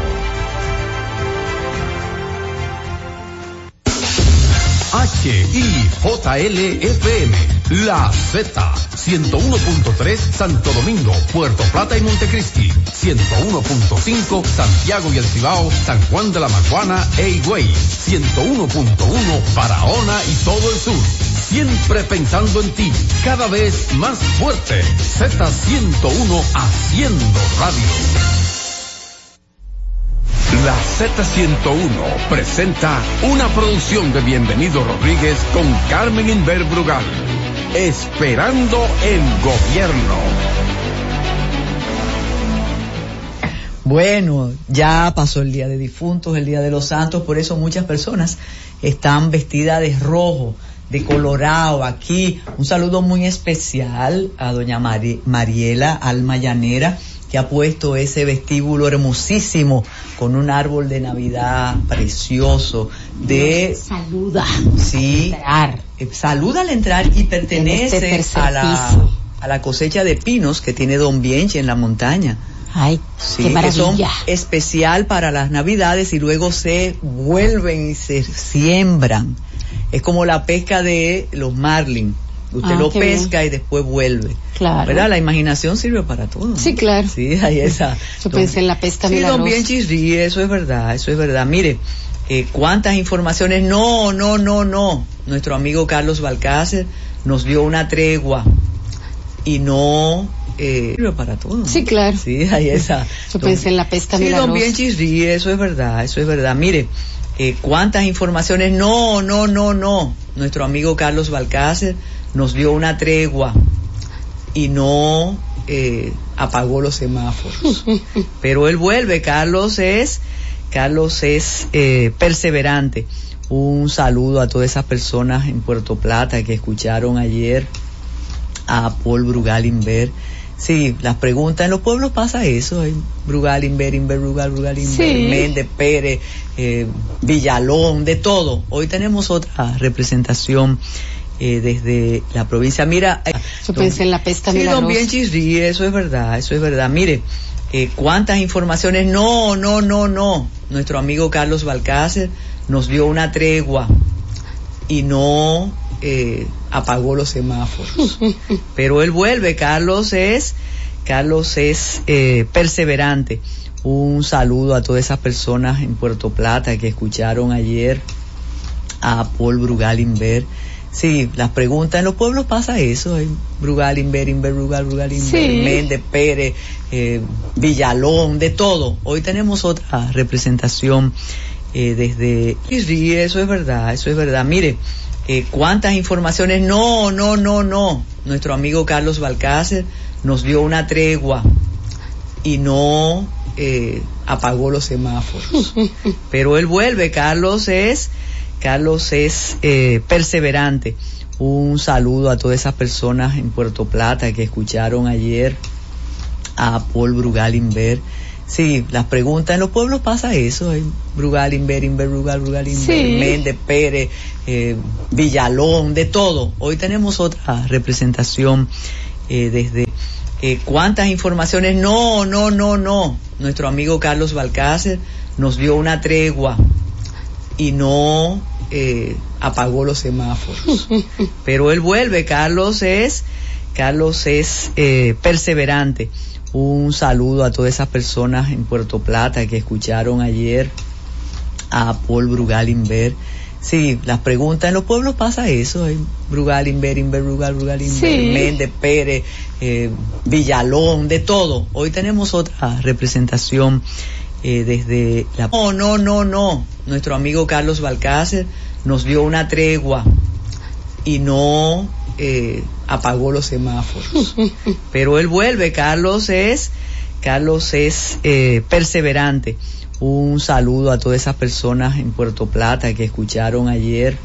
Speaker 5: HIJLFM, La Z, 101.3 Santo Domingo, Puerto Plata y Montecristi, 101.5 Santiago y El Cibao, San Juan de la Maguana e Higüey, 101.1 Barahona y todo el sur. Siempre pensando en ti, cada vez más fuerte. Z101 haciendo radio. La Z101 presenta una producción de Bienvenido Rodríguez con Carmen Inver Brugal. Esperando el gobierno.
Speaker 28: Bueno, ya pasó el día de difuntos, el día de los santos, por eso muchas personas están vestidas de rojo, de colorado aquí. Un saludo muy especial a doña Mariela Alma Llanera, que ha puesto ese vestíbulo hermosísimo con un árbol de Navidad precioso. De
Speaker 29: saluda.
Speaker 28: Sí. Eh, saluda al entrar y pertenece
Speaker 29: este
Speaker 28: a la, a la cosecha de pinos que tiene Don Bienche en la montaña.
Speaker 29: Ay,
Speaker 28: Sí,
Speaker 29: qué
Speaker 28: que son
Speaker 29: maravilla.
Speaker 28: especial para las navidades y luego se vuelven y se siembran. Es como la pesca de los marlin. Usted
Speaker 29: Ah,
Speaker 28: lo pesca y después vuelve.
Speaker 29: Claro.
Speaker 28: ¿Verdad? La imaginación sirve para todo.
Speaker 29: Sí, claro.
Speaker 28: Sí, hay esa.
Speaker 29: Yo pensé en la pesca
Speaker 28: Sí, don
Speaker 29: milagrosa.
Speaker 28: Bienchi ríe, eso es verdad, eso es verdad. Mire, eh, cuántas informaciones. No, no, no, no. Nuestro amigo Carlos Balcácer nos dio una tregua y no eh, sirve para todo.
Speaker 29: Sí, claro.
Speaker 28: Sí, hay esa.
Speaker 29: Yo pensé en la pesca
Speaker 28: Sí, don
Speaker 29: milagrosa.
Speaker 28: Bienchi ríe, eso es verdad, eso es verdad. Mire, eh, cuántas informaciones. No, no, no, no. Nuestro amigo Carlos Balcácer nos dio una tregua y no eh, apagó los semáforos. Pero él vuelve, Carlos es, Carlos es eh, perseverante. Un saludo a todas esas personas en Puerto Plata que escucharon ayer a Paul Brugal Inver. Sí, las preguntas, en los pueblos pasa eso, hay Brugal Inver, Inver, Brugal, Brugal Inver,
Speaker 29: Sí.
Speaker 28: Méndez, Pérez, eh, Villalón, de todo. Hoy tenemos otra representación eh, desde la provincia. Mira, eh,
Speaker 29: Yo pensé en la pesca
Speaker 28: Sí, don
Speaker 29: milagrosa.
Speaker 28: Ríe, eso es verdad, eso es verdad. Mire, eh, cuántas informaciones. No, no, no, no. Nuestro amigo Carlos Balcácer nos dio una tregua y no eh, apagó los semáforos. Pero él vuelve, Carlos es, Carlos es eh, perseverante. Un saludo a todas esas personas en Puerto Plata que escucharon ayer a Paul Brugal Inver. Sí, las preguntas, en los pueblos pasa eso, hay Brugal Inver, Inver, Brugal, Brugal Inver,
Speaker 29: Sí.
Speaker 28: Méndez, Pérez, eh, Villalón, de todo. Hoy tenemos otra representación eh, desde... Y eso es verdad, eso es verdad. Mire, eh, cuántas informaciones. No, no, no, no. Nuestro amigo Carlos Balcácer nos dio una tregua y no eh, apagó los semáforos. Pero él vuelve, Carlos es, Carlos es eh, perseverante. Un saludo a todas esas personas en Puerto Plata que escucharon ayer a Paul Brugal Inver. Sí, las preguntas, en los pueblos pasa eso, hay Brugal Inver, Inver, Brugal, Brugal Inver,
Speaker 29: Sí.
Speaker 28: Méndez, Pérez, eh, Villalón, de todo. Hoy tenemos otra representación eh, desde... eh, cuántas informaciones. No, no, no, no. Nuestro amigo Carlos Balcácer nos dio una tregua y no eh, apagó los semáforos. Pero él vuelve, Carlos es, Carlos es eh, perseverante. Un saludo a todas esas personas en Puerto Plata que escucharon ayer a Paul Brugal Inver. Sí, las preguntas, en los pueblos pasa eso, hay Brugal Inver, Inver, Brugal, Brugal Inver,
Speaker 29: Sí.
Speaker 28: Méndez, Pérez, eh, Villalón, de todo. Hoy tenemos otra representación eh, desde la... No, no, no, no. Nuestro amigo Carlos Balcácer nos dio una tregua y no eh, apagó los semáforos. Pero él vuelve, Carlos es, Carlos es eh, perseverante. Un saludo a todas esas personas en Puerto Plata que escucharon ayer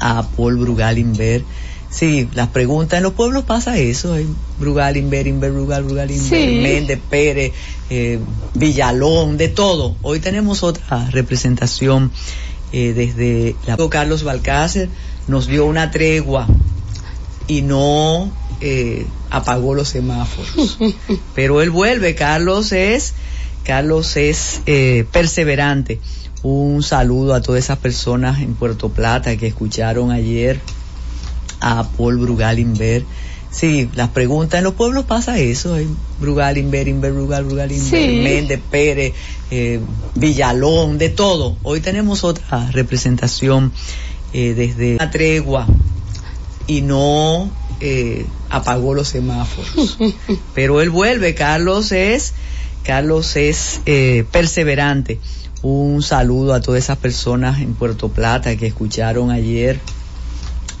Speaker 28: a Paul Brugal Inver. Sí, las preguntas, en los pueblos pasa eso, hay Brugal Inver, Inver, Brugal, Brugal Inver,
Speaker 29: Sí.
Speaker 28: Méndez, Pérez, eh, Villalón, de todo. Hoy tenemos otra representación eh, desde la... Carlos Balcácer nos dio una tregua y no eh, apagó los semáforos. Pero él vuelve, Carlos es, Carlos es eh, perseverante. Un saludo a todas esas personas en Puerto Plata que escucharon ayer a Paul Brugal Inver. Sí, las preguntas, en los pueblos pasa eso, hay Brugal Inver, Inver, Brugal, Brugal Inver,
Speaker 29: Sí.
Speaker 28: Méndez, Pérez, eh, Villalón, de todo. Hoy tenemos otra representación eh, desde la tregua y no eh, apagó los semáforos. Pero él vuelve, Carlos es, Carlos es eh, perseverante. Un saludo a todas esas personas en Puerto Plata que escucharon ayer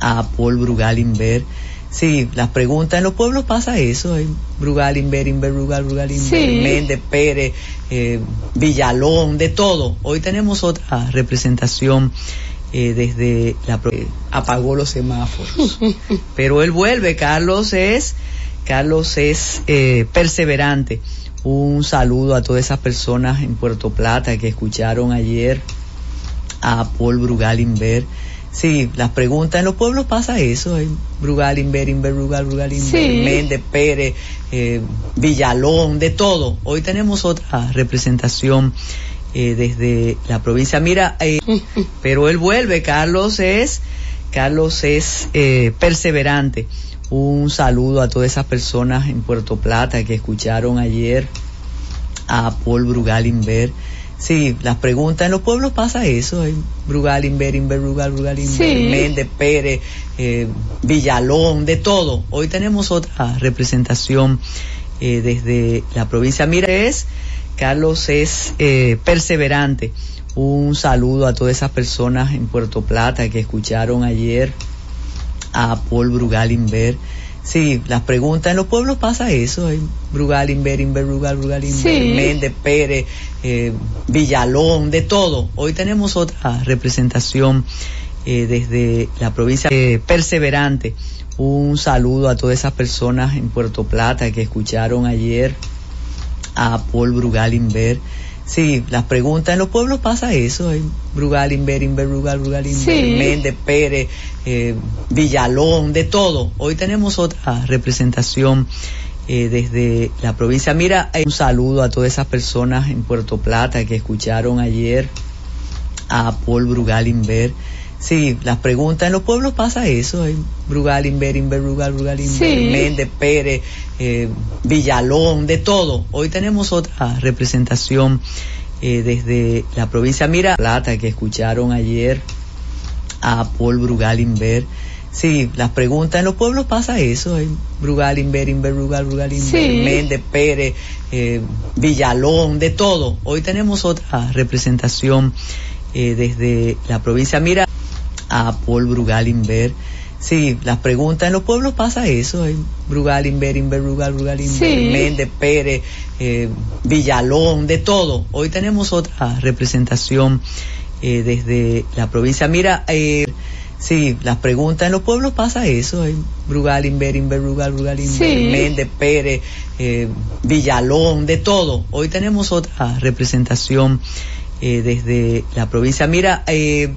Speaker 28: a Paul Brugal Inver. Sí, las preguntas en los pueblos pasa eso, hay Brugal, Inver, Inver, Brugal, Brugal, Inver,
Speaker 30: Sí.
Speaker 28: Méndez, Pérez, eh, Villalón, de todo. Hoy tenemos otra representación eh, desde la eh, apagó los semáforos. Pero él vuelve, Carlos es, Carlos es eh, perseverante. Un saludo a todas esas personas en Puerto Plata que escucharon ayer a Paul Brugal Inver. Sí, las preguntas en los pueblos pasa eso, hay Brugal Inver, Inver, Brugal, Brugal Inver,
Speaker 30: Sí.
Speaker 28: Méndez, Pérez, eh, Villalón, de todo. Hoy tenemos otra representación eh, desde la provincia. Mira, eh, pero él vuelve, Carlos es, Carlos es eh, perseverante. Un saludo a todas esas personas en Puerto Plata que escucharon ayer a Paul Brugal Inver. Sí, las preguntas en los pueblos pasa eso, hay Brugal Inver, Inver, Brugal, Brugal Inver,
Speaker 30: Sí.
Speaker 28: Pérez, eh, Villalón, de todo. Hoy tenemos otra representación eh, desde la provincia. Mira, es, Carlos es eh, perseverante. Un saludo a todas esas personas en Puerto Plata que escucharon ayer a Paul Brugal Inver. Sí, las preguntas en los pueblos pasa eso, hay Brugal Inver, Inver, Brugal, Brugal Inver,
Speaker 30: Sí.
Speaker 28: Méndez, Pérez, eh, Villalón, de todo. Hoy tenemos otra representación eh, desde la provincia eh, perseverante. Un saludo a todas esas personas en Puerto Plata que escucharon ayer a Paul Brugal Inver. Sí, las preguntas en los pueblos pasa eso, hay Brugal Inver, Inver, Brugal, Brugal Inver,
Speaker 30: Sí.
Speaker 28: Méndez, Pérez, eh, Villalón, de todo. Hoy tenemos otra representación eh, desde la provincia. Mira, eh, un saludo a todas esas personas en Puerto Plata que escucharon ayer a Paul Brugal Inver. Sí, las preguntas en los pueblos pasa eso, hay Brugal Inver, Inver, Brugal, Brugal Inver,
Speaker 30: Sí.
Speaker 28: Méndez, Pérez, eh, Villalón, de todo. Hoy tenemos otra representación eh, desde la provincia. Mira, Plata que escucharon ayer a Paul Brugal Inver. Sí, las preguntas en los pueblos pasa eso, hay Brugal Inver, Inver, Brugal, Brugal Inver,
Speaker 30: Sí.
Speaker 28: Méndez, Pérez, eh, Villalón, de todo. Hoy tenemos otra representación eh, desde la provincia. Mira, a Paul Brugal Inver. Sí, las preguntas en los pueblos pasa eso, hay Brugal Inver, Inver, Brugal, Brugal Inver,
Speaker 30: Sí.
Speaker 28: Méndez, Pérez, eh, Villalón, de todo. Hoy tenemos otra representación eh, desde la provincia. Mira, eh, sí, las preguntas en los pueblos pasa eso, hay Brugal Inver, Inver, Brugal, Brugal Inver,
Speaker 30: Sí.
Speaker 28: Méndez, Pérez, eh, Villalón, de todo. Hoy tenemos otra representación eh, desde la provincia. Mira, eh,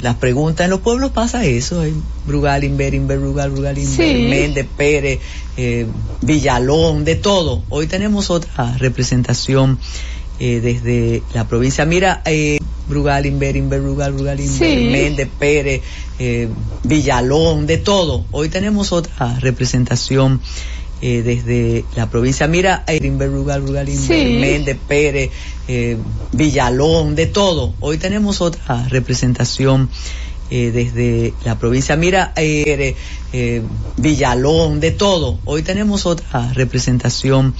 Speaker 28: las preguntas en los pueblos pasa eso, hay Brugal Inver, Inver, Brugal, Brugal Inver,
Speaker 30: Sí.
Speaker 28: Méndez, Pérez, eh, Villalón, de todo. Hoy tenemos otra representación eh, desde la provincia. Mira, eh, Brugal Inver, Inver, Brugal, Brugal Inver,
Speaker 30: Sí.
Speaker 28: Méndez, Pérez, eh, Villalón, de todo. Hoy tenemos otra representación eh, desde la provincia. Mira, Inver, Brugal, Brugal Inver,
Speaker 30: Sí.
Speaker 28: Méndez, Pérez, eh, Villalón, de todo. Hoy tenemos otra representación eh, desde la provincia. Mira, eh, Villalón, de todo. Hoy tenemos otra representación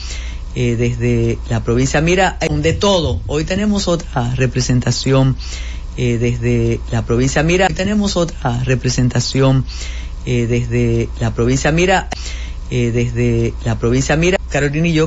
Speaker 28: eh, desde la provincia. Mira, de todo. Hoy tenemos otra representación eh, desde la provincia. Mira, hoy tenemos otra representación eh, desde la provincia. Mira, eh, desde la provincia. Mira, Carolina y yo